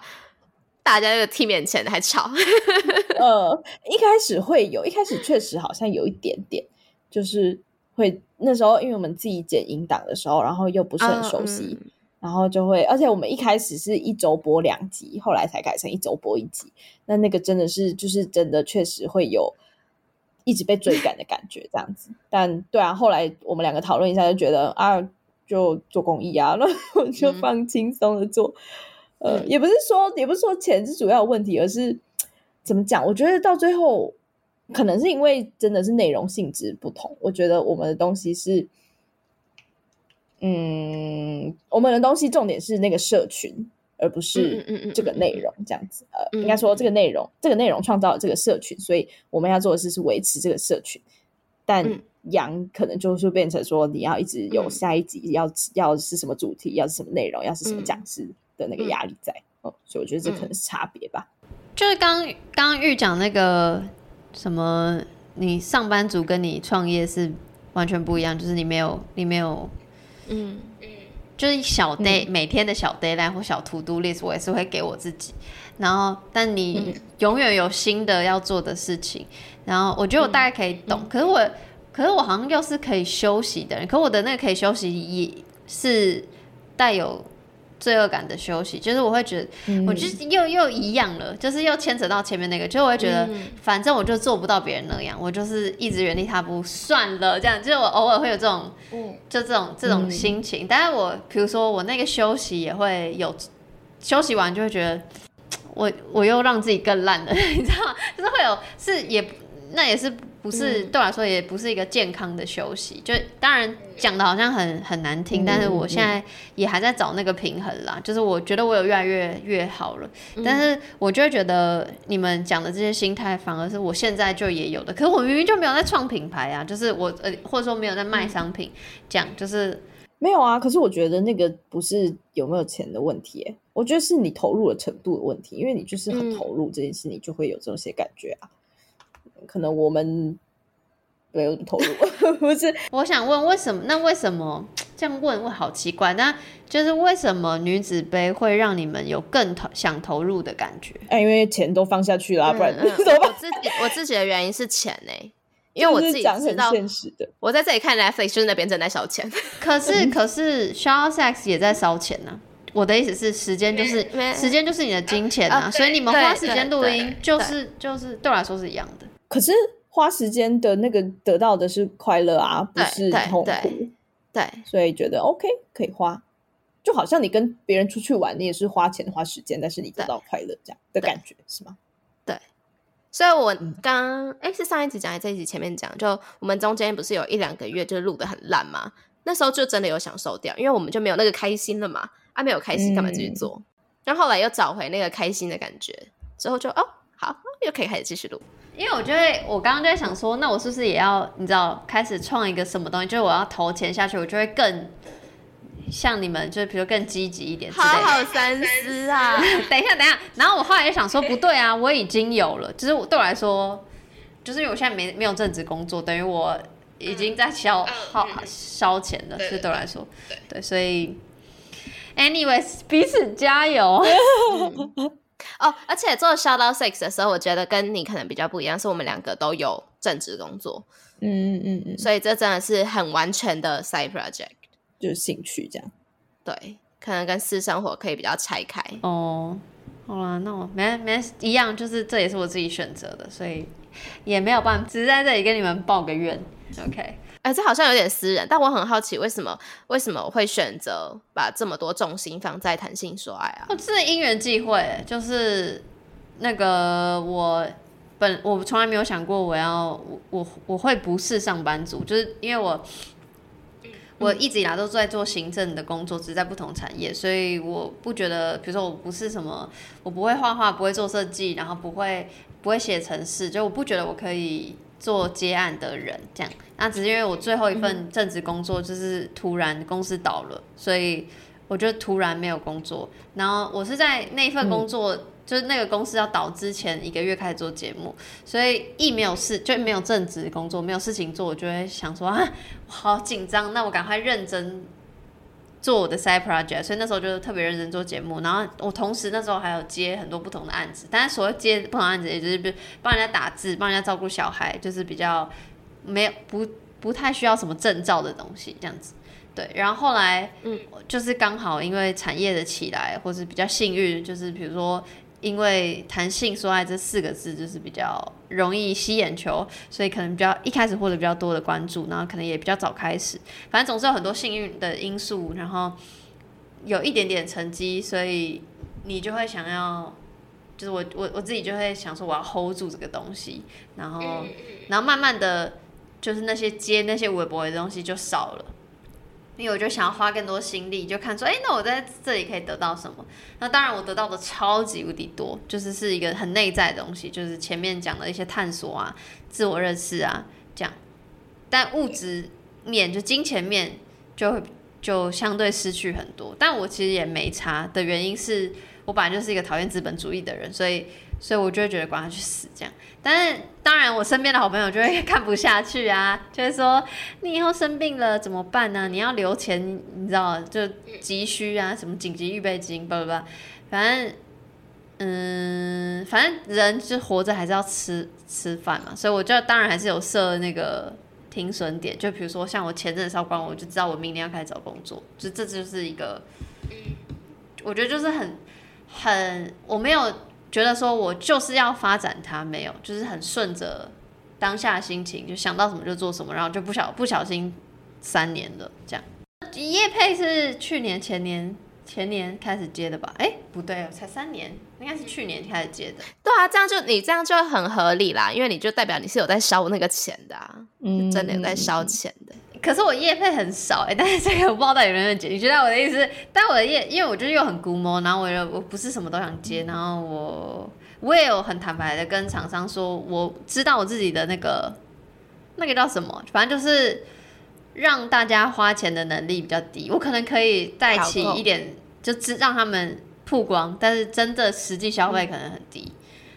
大家这个 T 面前还吵，呃，一开始会有，一开始确实好像有一点点，就是会那时候，因为我们自己剪音档的时候，然后又不是很熟悉，嗯然后就会，而且我们一开始是一周播两集，后来才改成一周播一集。那那个真的是，就是真的确实会有一直被追赶的感觉，这样子。但对啊，后来我们两个讨论一下，就觉得啊，就做公益啊，那我就嗯放轻松的做。呃，嗯也不是说，也不是说钱是主要的问题，而是怎么讲？我觉得到最后，可能是因为真的是内容性质不同，我觉得我们的东西是，嗯，我们的东西重点是那个社群，而不嗯是这个内容这样子。呃，嗯应该说这个内容，这个内容创造了这个社群，所以我们要做的事是维持这个社群。但嗯羊可能就是变成说，你要一直有嗯下一集，要要是什么主题，要是什么内容，要是什么嗯讲师的那个嗯压力在。哦，所以我觉得这可嗯能是差别吧。就是刚刚玉讲那个什么，你上班族跟你创业是完全不一样，就是你没有你没有，嗯嗯就是小 day、每天的小 deadline 或小 to do list，我也是会给我自己。然后，但你永远有新的要做的事情。然后，我觉得我大概可以懂，可是我，可是我好像又是可以休息的人，可我的那个可以休息也是带有罪恶感的休息，就是我会觉得。嗯我就是又又一样了，就是又牵扯到前面那个，就是我会觉得，嗯反正我就做不到别人那样，我就是一直原地踏步，算了，这样，就是我偶尔会有这种，嗯就这种这种心情。但是我比如说我那个休息也会有，休息完就会觉得，我我又让自己更烂了，你知道吗？就是会有是也那也是不是、嗯。对我来说也不是一个健康的休息，就当然讲的好像很很难听，嗯但是我现在也还在找那个平衡啦。就是我觉得我有越来越越好了，但是我就会觉得你们讲的这些心态反而是我现在就也有的，可是我明明就没有在创品牌啊，就是我呃或者说没有在卖商品，这样就是没有啊，可是我觉得那个不是有没有钱的问题耶，我觉得是你投入的程度的问题，因为你就是很嗯。投入这件事，你就会有这些感觉啊。可能我们没有投入，不是我想问，为什么？那为什么这样问会好奇怪？那就是为什么女子杯会让你们有更投想投入的感觉？哎，因为钱都放下去了啊、不然嗯嗯 怎么自己我自己的原因是钱呢、因为我自己知道，现实的，我在这里看 Netflix 就是那边正在烧钱，可是可是 Shaw Sex 也在烧钱呢、我的意思是，时间就是时间就是你的金钱啊，啊所以你们花时间录音就是就是对我来说是一样的。可是花时间的那个得到的是快乐啊，不对对是痛苦。对，对，所以觉得 OK 可以花。就好像你跟别人出去玩，你也是花钱花时间，但是你得到快乐这样的感觉是吗？所以我嗯。刚哎、是上一集讲还是这一集前面讲，就我们中间不是有一两个月就是录的很烂嘛，那时候就真的有享受掉，因为我们就没有那个开心了嘛，啊没有开心干嘛？继续嗯。做？然后后来又找回那个开心的感觉，之后就哦好，又可以开始继续录。因为我觉得我刚刚就在想说，那我是不是也要你知道开始创一个什么东西？就是我要投钱下去，我就会更像你们，就是比如更积极一点之类好的。好三思啊！等一下，等一下，然后我后来就想说，不对啊，我已经有了，就是我对我来说，就是因为我现在没没有正职工作，等于我已经在消耗烧钱了，所以对我来说，对，所以，anyways，彼此加油。哦，而且做 Shout Out Six 的时候，我觉得跟你可能比较不一样，是我们两个都有正职工作，嗯嗯嗯嗯，所以这真的是很完全的 side project。就是兴趣这样。对，可能跟私生活可以比较拆开。哦，好啦，那我没没一样，就是这也是我自己选择的，所以也没有办法，只是在这里跟你们抱个怨。OK，哎，这好像有点私人，但我很好奇，为什么为什么我会选择把这么多重心放在谈性说爱啊？我是因缘际会，就是那个我本我从来没有想过我要我我我会不是上班族，就是因为我。我一直以来都在做行政的工作，只是在不同产业，所以我不觉得，比如说我不是什么，我不会画画，不会做设计，然后不会不会写程式，就我不觉得我可以做接案的人这样。那只是因为我最后一份正职工作就是突然公司倒了，所以我就突然没有工作。然后我是在那份工作，就是那个公司要倒之前一个月开始做节目，所以一没有事就没有正职工作，没有事情做，我就会想说啊，我好紧张，那我赶快认真。做我的 side project，所以那时候就特别认真做节目，然后我同时那时候还有接很多不同的案子，但是所谓接不同案子，也就是比如帮人家打字、帮人家照顾小孩，就是比较没有不不太需要什么证照的东西这样子。对，然后后来，嗯，就是刚好因为产业的起来，或是比较幸运，就是比如说，因为谈性说爱这四个字就是比较容易吸眼球，所以可能比较一开始获得比较多的关注，然后可能也比较早开始，反正总是有很多幸运的因素，然后有一点点成绩，所以你就会想要就是我我我自己就会想说我要 hold 住这个东西，然后然后慢慢的就是那些接那些微博的东西就少了。因为我就想要花更多心力，就看说，哎，那我在这里可以得到什么？那当然，我得到的超级无敌多，就是是一个很内在的东西，就是前面讲的一些探索啊、自我认识啊，这样。但物质面就金钱面就会就相对失去很多。但我其实也没差的原因是我本来就是一个讨厌资本主义的人，所以。所以我就会觉得管他去死这样，但是当然我身边的好朋友就会看不下去啊，就会说你以后生病了怎么办呢？你要留钱，你知道就急需啊，什么紧急预备金，不不不，反正嗯，反正人就活着还是要吃吃饭嘛，所以我就当然还是有设那个停损点，就比如说像我前阵烧光，我就知道我明年要开始找工作，就这就是一个，我觉得就是很很我没有。觉得说我就是要发展它，没有，就是很顺着当下心情，就想到什么就做什么，然后就不小不小心三年了这样。叶佩是去年前年前年开始接的吧？哎，不对，才三年，应该是去年开始接的。对啊，这样就你这样就很合理啦，因为你就代表你是有在烧那个钱的啊，嗯，真的有在烧钱的。可是我业费很少哎，但是这个我不知道到底有没有接，你知道我的意思？但我的业，因为我就是又很估摸，然后我又我不是什么都想接，然后我我也有很坦白的跟厂商说，我知道我自己的那个那个叫什么，反正就是让大家花钱的能力比较低，我可能可以带起一点，就知让他们曝光，但是真的实际消费可能很低，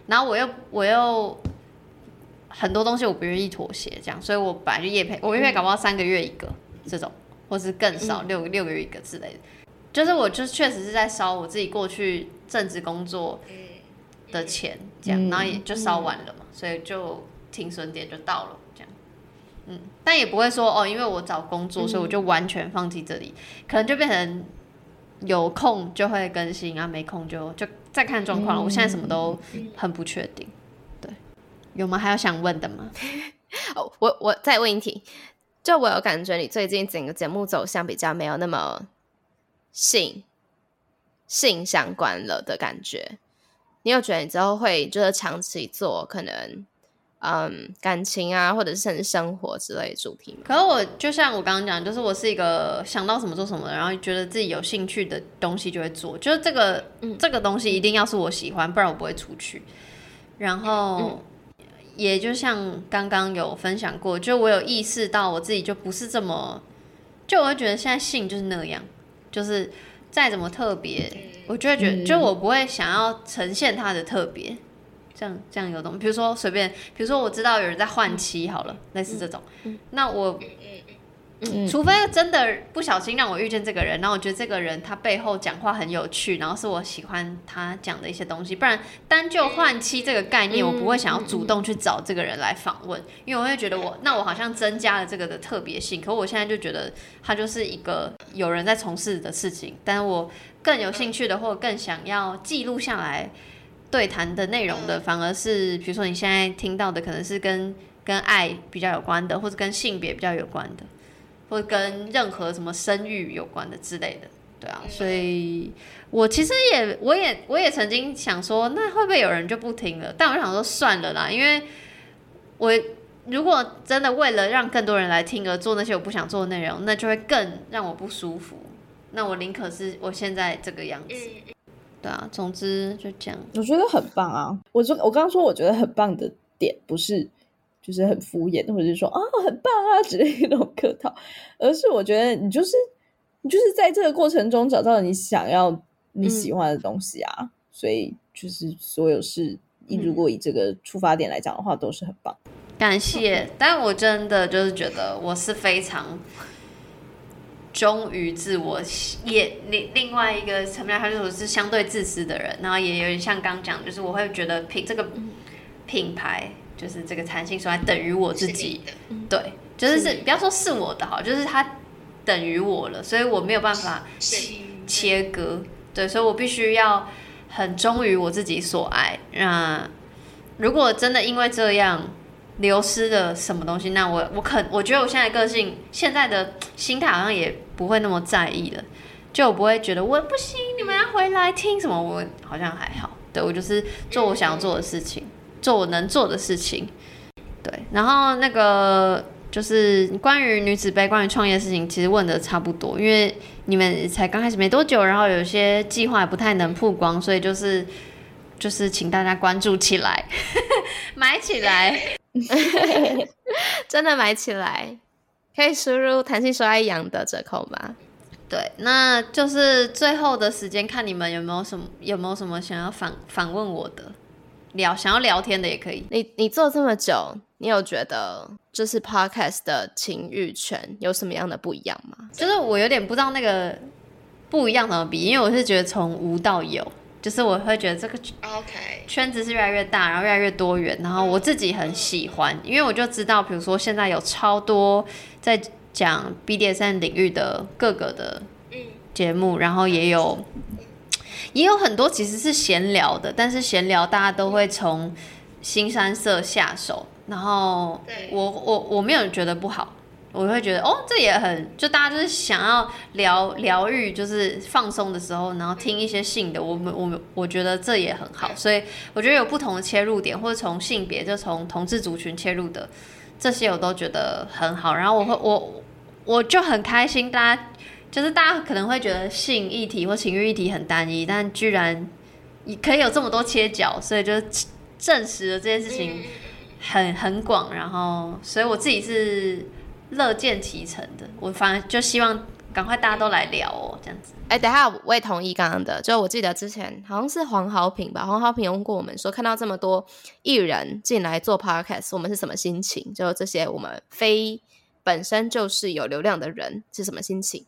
然后我又我又。很多东西我不愿意妥协，这样，所以我本来就夜配，我夜配搞不好三个月一个这种，或是更少六六个月一个之类的，就是我就确实是在烧我自己过去正职工作的钱，这样，然后也就烧完了嘛，所以就停损点就到了，这样，嗯，但也不会说哦，因为我找工作，所以我就完全放弃这里，可能就变成有空就会更新啊，没空就就再看状况了。我现在什么都很不确定。有吗？还有想问的吗？哦，我我再问一题，就我有感觉你最近整个节目走向比较没有那么性性相关了的感觉。你有觉得你之后会就是长期做可能嗯感情啊，或者是甚至生活之类的主题吗？可是我就像我刚刚讲，就是我是一个想到什么做什么，然后觉得自己有兴趣的东西就会做，就是这个这个东西一定要是我喜欢，不然我不会出去。然后。也就像刚刚有分享过，就我有意识到我自己就不是这么，就我会觉得现在性就是那样，就是再怎么特别，我就会觉得，就我不会想要呈现它的特别，这样这样有东，比如说随便，比如说我知道有人在换妻，好了，类似这种，那我。除非真的不小心让我遇见这个人，然后我觉得这个人他背后讲话很有趣，然后是我喜欢他讲的一些东西，不然单就换妻这个概念，我不会想要主动去找这个人来访问，因为我会觉得我那我好像增加了这个的特别性。可我现在就觉得他就是一个有人在从事的事情，但是我更有兴趣的或更想要记录下来对谈的内容的，反而是比如说你现在听到的可能是跟跟爱比较有关的，或者跟性别比较有关的。或跟任何什么生育有关的之类的，对啊，所以我其实也，我也，我也曾经想说，那会不会有人就不听了？但我想说算了啦，因为我如果真的为了让更多人来听而做那些我不想做的内容，那就会更让我不舒服。那我宁可是我现在这个样子，对啊，总之就这样。我觉得很棒啊！我说我刚刚说我觉得很棒的点不是。就是很敷衍，或者是说啊很棒啊之类的那种客套，而是我觉得你就是你就是在这个过程中找到你想要你喜欢的东西啊，所以就是所有事，你如果以这个出发点来讲的话，都是很棒。感谢，但我真的就是觉得我是非常忠于自我，也另另外一个层面，他就是我是相对自私的人，然后也有点像刚讲，就是我会觉得品这个品牌。就是这个弹性说来等于我自己，对，就是是不要说是我的哈，就是它等于我了，所以我没有办法切割，对，所以我必须要很忠于我自己所爱。那如果真的因为这样流失了什么东西，那我我肯我觉得我现在个性现在的心态好像也不会那么在意了，就我不会觉得我不行，你们要回来听什么，我好像还好。对我就是做我想要做的事情，做我能做的事情。对，然后那个就是关于女子杯、关于创业的事情，其实问的差不多，因为你们才刚开始没多久，然后有些计划也不太能曝光，所以就是就是请大家关注起来，买起来。真的买起来，可以输入弹性说爱养的折扣吗？对，那就是最后的时间，看你们有没有什么有没有什么想要反反问我的，聊想要聊天的也可以。你你做这么久，你有觉得就是 podcast 的情欲圈有什么样的不一样吗？就是我有点不知道那个不一样怎么比，因为我是觉得从无到有，就是我会觉得这个 OK，圈子是越来越大，然后越来越多元，然后我自己很喜欢，因为我就知道，比如说现在有超多在讲 BDSM 领域的各个的嗯节目，然后也有也有很多其实是闲聊的，但是闲聊大家都会从新山色下手，然后我我我没有觉得不好。我会觉得哦，这也很就大家就是想要疗疗愈，就是放松的时候，然后听一些性的，我们我们我觉得这也很好，所以我觉得有不同的切入点，或者从性别就从同志族群切入的这些，我都觉得很好。然后我会我我就很开心，大家就是大家可能会觉得性议题或情欲议题很单一，但居然也可以有这么多切角，所以就证实了这件事情很很广。然后，所以我自己是乐见其成的，我反而就希望赶快大家都来聊哦，这样子。哎、等一下，我也同意刚刚的。就我记得之前好像是黄豪平吧，黄豪平有问过我们说，看到这么多艺人进来做 podcast，我们是什么心情？就这些我们非本身就是有流量的人是什么心情？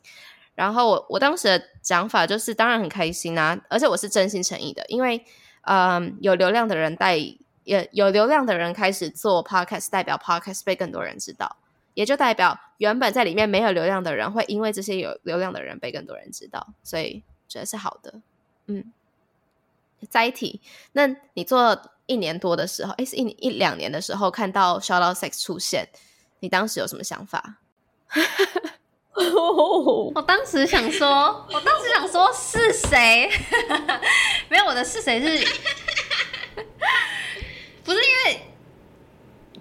然后我我当时的讲法就是，当然很开心啊，而且我是真心诚意的，因为嗯，有流量的人带也有流量的人开始做 podcast，代表 podcast 被更多人知道。也就代表原本在里面没有流量的人，会因为这些有流量的人被更多人知道，所以觉得是好的。嗯，载体，那你做一年多的时候，诶，是一一两年的时候，看到 Shout Out Sex 出现，你当时有什么想法？我当时想说，我当时想说是谁？没有，我的是谁是，不是因为，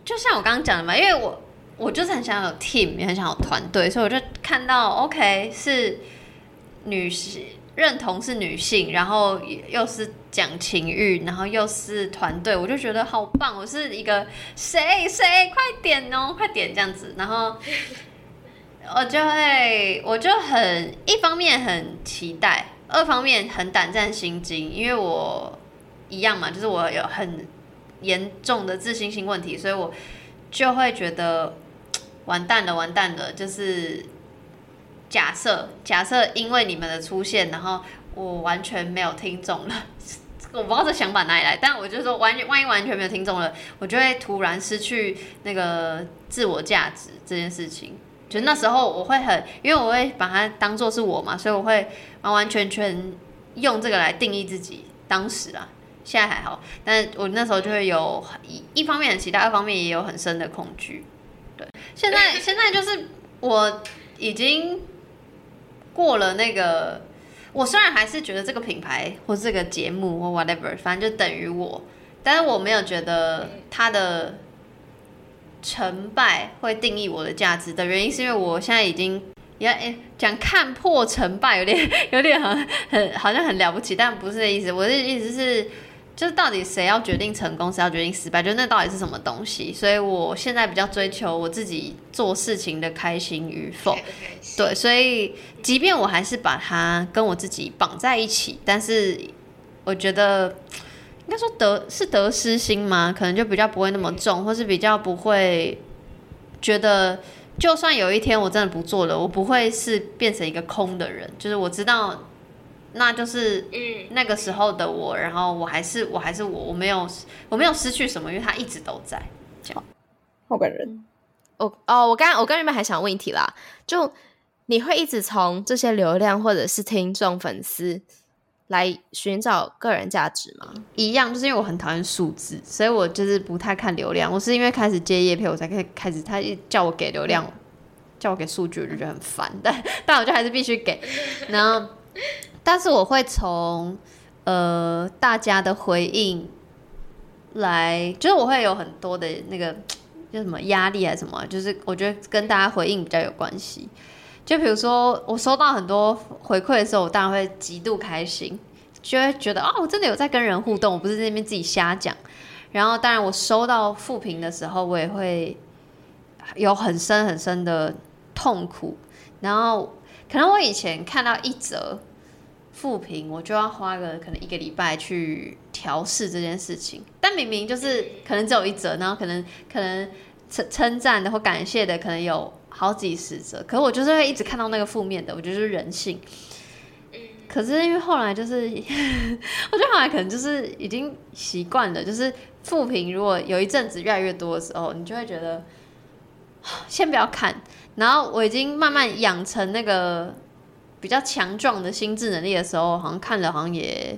就像我刚刚讲的嘛，因为我我就是很想有 team，也很想有团队，所以我就看到 OK 是女性认同是女性，然后又是讲情欲，然后又是团队，我就觉得好棒，我是一个谁谁快点哦，快点这样子，然后。我就会，我就很一方面很期待，二方面很胆战心惊，因为我一样嘛，就是我有很严重的自信心问题，所以我就会觉得完蛋了，完蛋了。就是假设，假设因为你们的出现，然后我完全没有听众了。我不知道这想法哪里来，但我就说，完全万一完全没有听众了，我就会突然失去那个自我价值这件事情。就那时候我会很，因为我会把它当做是我嘛，所以我会完完全全用这个来定义自己。当时啊，现在还好，但我那时候就会有一一方面很期待，二方面也有很深的恐惧。对，现在现在就是我已经过了那个，我虽然还是觉得这个品牌或这个节目或 whatever，反正就等于我，但是我没有觉得它的。成败会定义我的价值的原因，是因为我现在已经也诶讲看破成败，有点 有点很很好像很了不起，但不是这意思。我的意思是，就是到底谁要决定成功，谁要决定失败，就那到底是什么东西？所以我现在比较追求我自己做事情的开心与否。对，所以即便我还是把它跟我自己绑在一起，但是我觉得。应该说得是得失心吗？可能就比较不会那么重，或是比较不会觉得，就算有一天我真的不做了，我不会是变成一个空的人。就是我知道，那就是嗯那个时候的我，然后我还是我还是我，我没有我没有失去什么，因为他一直都在。好感人。我哦，我刚我刚原本还想问一题啦，就你会一直从这些流量或者是听众粉丝来寻找个人价值吗？一样，就是因为我很讨厌数字，所以我就是不太看流量。我是因为开始接业配，我才可以开始，他一叫我给流量，叫我给数据，我就觉得很烦。但 但我就还是必须给。然后，但是我会从呃大家的回应来，就是我会有很多的那个叫什么压力还是什么，就是我觉得跟大家回应比较有关系。就比如说我收到很多回馈的时候，我当然会极度开心，就会觉得哦，我真的有在跟人互动，我不是在那边自己瞎讲。然后当然我收到负评的时候，我也会有很深很深的痛苦。然后可能我以前看到一则。复评，我就要花个可能一个礼拜去调试这件事情。但明明就是可能只有一则，然后可能可能称称赞的或感谢的可能有好几十则，可是我就是会一直看到那个负面的，我觉得是人性。可是因为后来就是，我觉得后来可能就是已经习惯了，就是复评如果有一阵子越来越多的时候，你就会觉得 先不要看。然后我已经慢慢养成那个。比较强壮的心智能力的时候，好像看了好像也，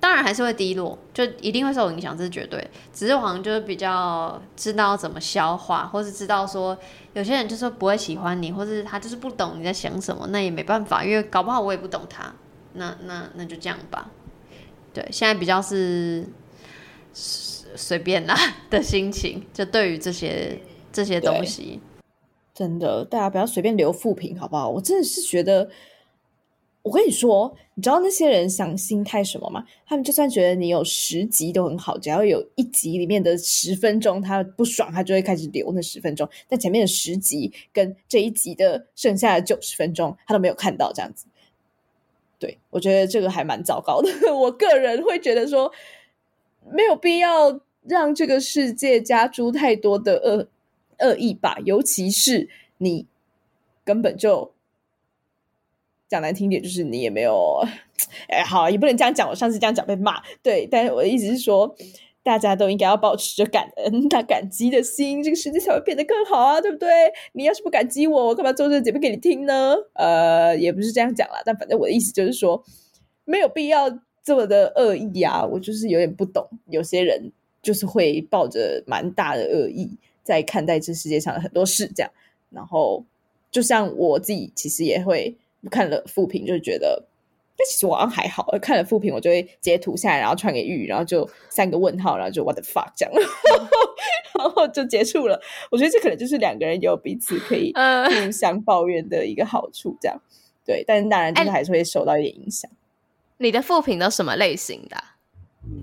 当然还是会低落，就一定会受影响，这是绝对。只是我好像就是比较知道怎么消化，或是知道说有些人就是不会喜欢你，或是他就是不懂你在想什么，那也没办法，因为搞不好我也不懂他。那那那就这样吧。对，现在比较是随便啦的心情，就对于这些这些东西，真的大家不要随便留负评，好不好？我真的是觉得。我跟你说，你知道那些人想心态什么吗？他们就算觉得你有十集都很好，只要有一集里面的十分钟他不爽，他就会开始留那十分钟。但前面的十集跟这一集的剩下的九十分钟，他都没有看到这样子。对我觉得这个还蛮糟糕的。我个人会觉得说，没有必要让这个世界加诸太多的恶恶意吧，尤其是你根本就。讲难听点，就是你也没有，哎，好，也不能这样讲。我上次这样讲被骂，对，但是我的意思是说，大家都应该要保持着感恩、他感激的心，这个世界才会变得更好啊，对不对？你要是不感激我，我干嘛做这个节目给你听呢？呃，也不是这样讲啦，但反正我的意思就是说，没有必要这么的恶意啊。我就是有点不懂，有些人就是会抱着蛮大的恶意在看待这世界上的很多事，这样。然后，就像我自己，其实也会。看了复评就觉得，但其实我好像还好。看了复评，我就会截图下来，然后传给玉，然后就三个问号，然后就 what the fuck 这样，然后就结束了。我觉得这可能就是两个人有彼此可以 互相抱怨的一个好处，这样对。但是当然，就是还是会受到一点影响。你的复评都什么类型的？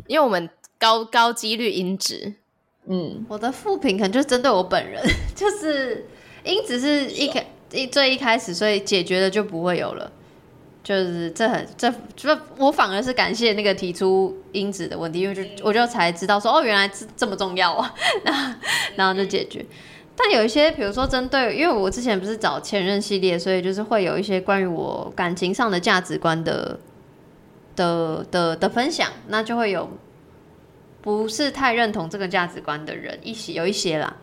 因为我们高高几率音质，嗯，我的复评可能就是针对我本人，就是音质是一开。一最一开始，所以解决了就不会有了。就是这很这，就我反而是感谢那个提出因子的问题，因为就我就才知道说哦，原来这这么重要啊，然后然后就解决。但有一些，比如说针对，因为我之前不是找前任系列，所以就是会有一些关于我感情上的价值观的的的的分享，那就会有不是太认同这个价值观的人一些有一些啦，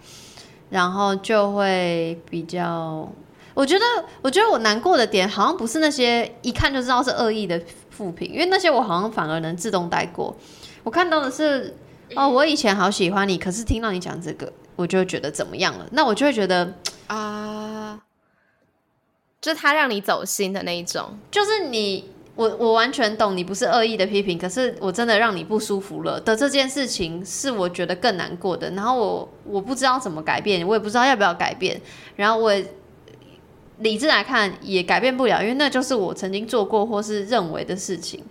然后就会比较。我觉得，我觉得我难过的点好像不是那些一看就知道是恶意的负评，因为那些我好像反而能自动带过。我看到的是，哦，我以前好喜欢你，可是听到你讲这个，我就觉得怎么样了？那我就会觉得啊，就是他让你走心的那一种，就是你，我我完全懂你不是恶意的批评，可是我真的让你不舒服了的这件事情，是我觉得更难过的。然后我我不知道怎么改变，我也不知道要不要改变，然后我。理智来看也改变不了，因为那就是我曾经做过或是认为的事情，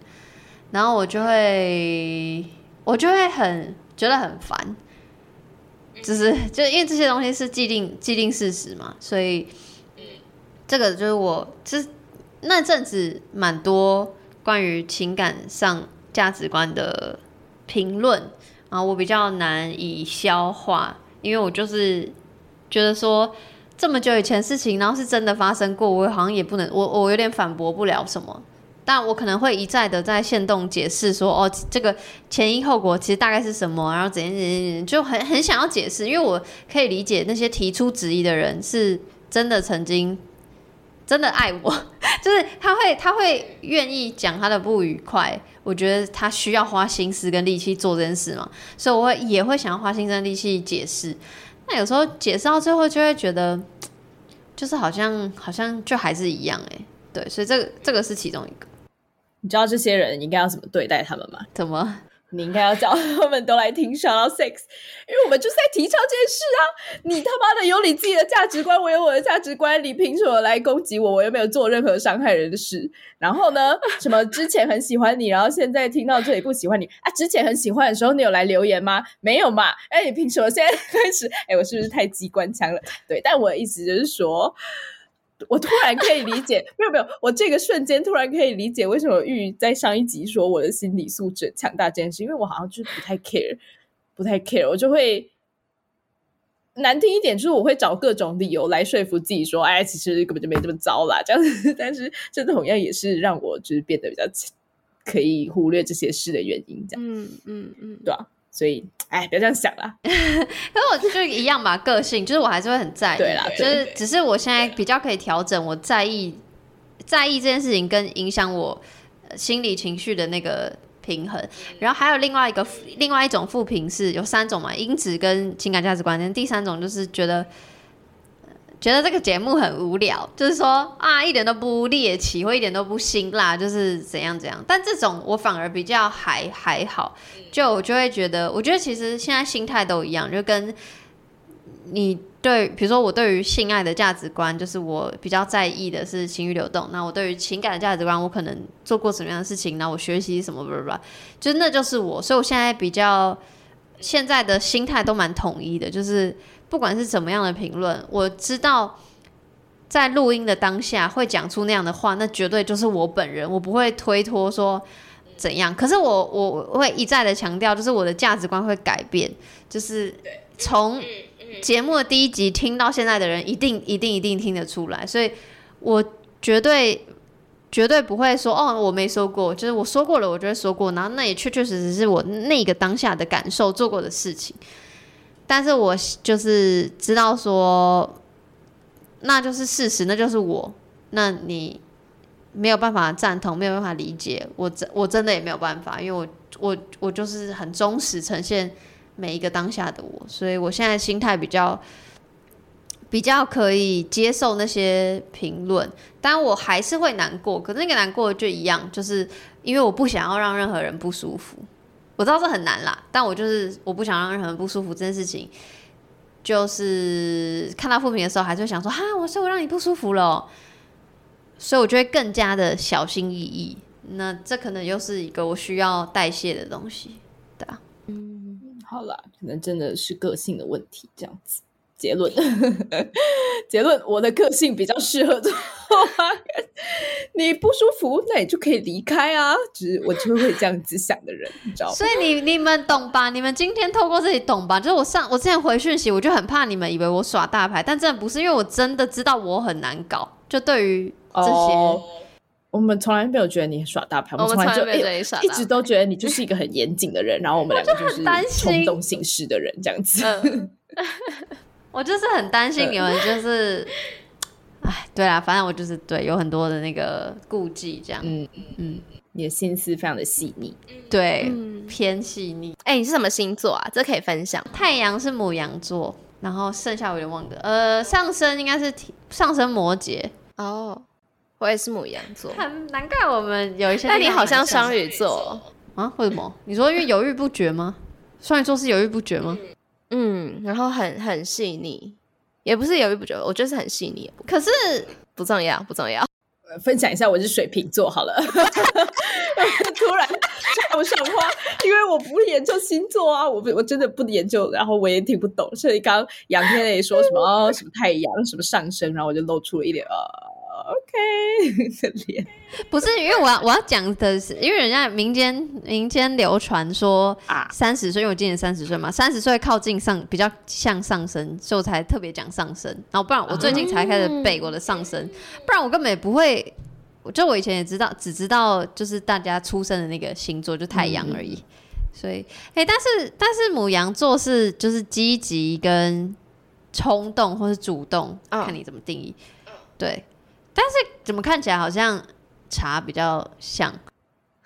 然后我就会我就会很觉得很烦，就是 就因为这些东西是既定既定事实嘛，所以这个就是我其实那阵子蛮多关于情感上价值观的评论啊，我比较难以消化，因为我就是觉得说。这么久以前事情，然后是真的发生过，我好像也不能，我我有点反驳不了什么，但我可能会一再的在线动解释说，哦，这个前因后果其实大概是什么，然后怎样怎样怎样，就很很想要解释，因为我可以理解那些提出质疑的人是真的曾经真的爱我，就是他会他会愿意讲他的不愉快，我觉得他需要花心思跟力气做这件事嘛，所以我会也会想要花心思力气解释。那有时候解释到最后，就会觉得，就是好像好像就还是一样哎，对，所以这个这个是其中一个。你知道这些人应该要怎么对待他们吗？怎么？你应该要叫他们都来听《Shout Out Sex》，因为我们就在提倡这件事啊！你他妈的有你自己的价值观，我有我的价值观，你凭什么来攻击我？我又没有做任何伤害人的事。然后呢，什么之前很喜欢你，然后现在听到这里不喜欢你啊？之前很喜欢的时候，你有来留言吗？没有嘛？哎，你凭什么现在开始？哎，我是不是太机关枪了？对，但我的意思就是说。我突然可以理解，没有没有，我这个瞬间突然可以理解为什么玉在上一集说我的心理素质强大这件事，因为我好像就是不太 care，不太 care，我就会难听一点，就是我会找各种理由来说服自己说，哎，其实根本就没这么糟啦，这样子。但是这同样也是让我就是变得比较可以忽略这些事的原因，这样，嗯嗯嗯，对吧？所以，哎，不要这样想啦。可是我就一样吧，个性就是我还是会很在意。对啦，就是只是我现在比较可以调整，我在意在意这件事情跟影响我心理情绪的那个平衡。然后还有另外一个另外一种负评是有三种嘛，因质跟情感价值观。第三种就是觉得。觉得这个节目很无聊，就是说啊，一点都不猎奇，或一点都不辛辣，就是怎样怎样。但这种我反而比较还还好，就我就会觉得，我觉得其实现在心态都一样，就跟你对，比如说我对于性爱的价值观，就是我比较在意的是情绪流动。那我对于情感的价值观，我可能做过什么样的事情，那我学习什么，不不不，就那就是我。所以我现在比较现在的心态都蛮统一的，就是。不管是怎么样的评论，我知道在录音的当下会讲出那样的话，那绝对就是我本人，我不会推脱说怎样。可是我我会一再的强调，就是我的价值观会改变，就是从节目的第一集听到现在的人，一定一定一定听得出来。所以我绝对绝对不会说哦，我没说过，就是我说过了，我就会说过，然后那也确确实实是我那个当下的感受做过的事情。但是我就是知道说，那就是事实，那就是我。那你没有办法赞同，没有办法理解，我真我真的也没有办法，因为我我我就是很忠实呈现每一个当下的我，所以我现在心态比较比较可以接受那些评论，但我还是会难过。可是那个难过就一样，就是因为我不想要让任何人不舒服。我知道这很难啦，但我就是我不想让任何人不舒服这件事情，就是看到负评的时候，还是会想说哈，我说我让你不舒服了，所以我就会更加的小心翼翼。那这可能又是一个我需要代谢的东西，对啊，嗯，好啦，可能真的是个性的问题，这样子。结论，结论，我的个性比较适合做。你不舒服，那你就可以离开啊。就是我就会这样子想的人，你知道吗？所以你你们懂吧？你们今天透过这里懂吧？就是我上我之前回讯息，我就很怕你们以为我耍大牌，但真的不是，因为我真的知道我很难搞。就对于这些，我们从来没有觉得你耍大牌，我们从来就一直都觉得你就是一个很严谨的人，然后我们两个就是冲动行事的人，这样子。我就是很担心你们，就是，哎，对啊，反正我就是对有很多的那个顾忌，这样，嗯嗯，你的心思非常的细腻，对，偏细腻。哎，你是什么星座啊？这可以分享。太阳是母羊座，然后剩下我有点忘了，呃，上升应该是上升摩羯。哦，我也是母羊座，很难怪我们有一些。但你好像双鱼座啊？为什么？你说因为犹豫不决吗？双鱼座是犹豫不决吗？嗯，嗯然后很很细腻，也不是犹豫不决，我觉得是很细腻。可是不重要，不重要。分享一下，我是水瓶座，好了。突然插不上话，因为我不研究星座啊，我不我真的不研究，然后我也听不懂。所以刚杨天磊说什么什么太阳，什么上升，然后我就露出了一点呃。OK，的脸不是因为我要我要讲的是，因为人家民间民间流传说啊，三十岁，因为我今年三十岁嘛，三十岁靠近上比较像上升，所以我才特别讲上升。然后不然我最近才开始背我的上升，不然我根本也不会。就我以前也知道，只知道就是大家出生的那个星座就太阳而已。所以，哎，但是但是母羊座是就是积极跟冲动或是主动，看你怎么定义。对。但是怎么看起来好像茶比较像，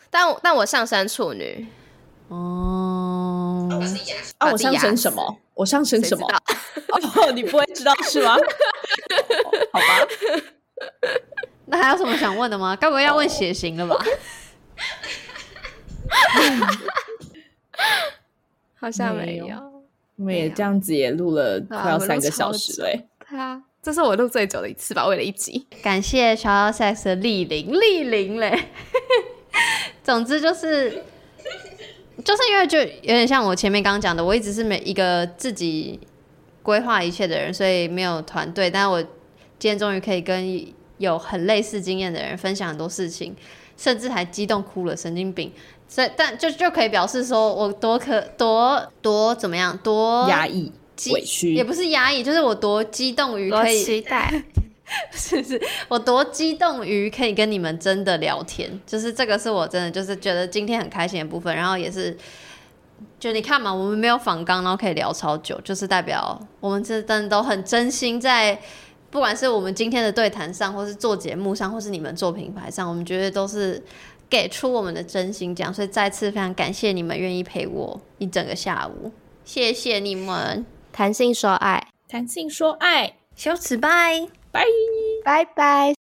但但我上升处女哦，啊，我上升什么？我上升什么？哦，你不会知道是吗？好吧，那还有什么想问的吗？该不会要问血型了吧？好像没有。我们也这样子也录了快要三个小时久嘞、对啊，这是我录最久的一次吧，为了一集。感谢小小 sex 的莅临，莅临嘞。总之就是，就是因为就有点像我前面刚刚讲的，我一直是每一个自己规划一切的人，所以没有团队。但是我今天终于可以跟有很类似经验的人分享很多事情，甚至还激动哭了，神经病。所以，但就就可以表示说我多可多多怎么样，多压抑、激委屈也，不是压抑，就是我多激动于可以期待，是是，我多激动于可以跟你们真的聊天，就是这个是我真的就是觉得今天很开心的部分，然后也是，就你看嘛，我们没有仿刚，然后可以聊超久，就是代表我们这真的都很真心在，不管是我们今天的对谈上，或是做节目上，或是你们做品牌上，我们觉得都是给出我们的真心讲，所以再次非常感谢你们愿意陪我一整个下午，谢谢你们，弹性说爱，弹性说爱，小此拜。拜。拜拜。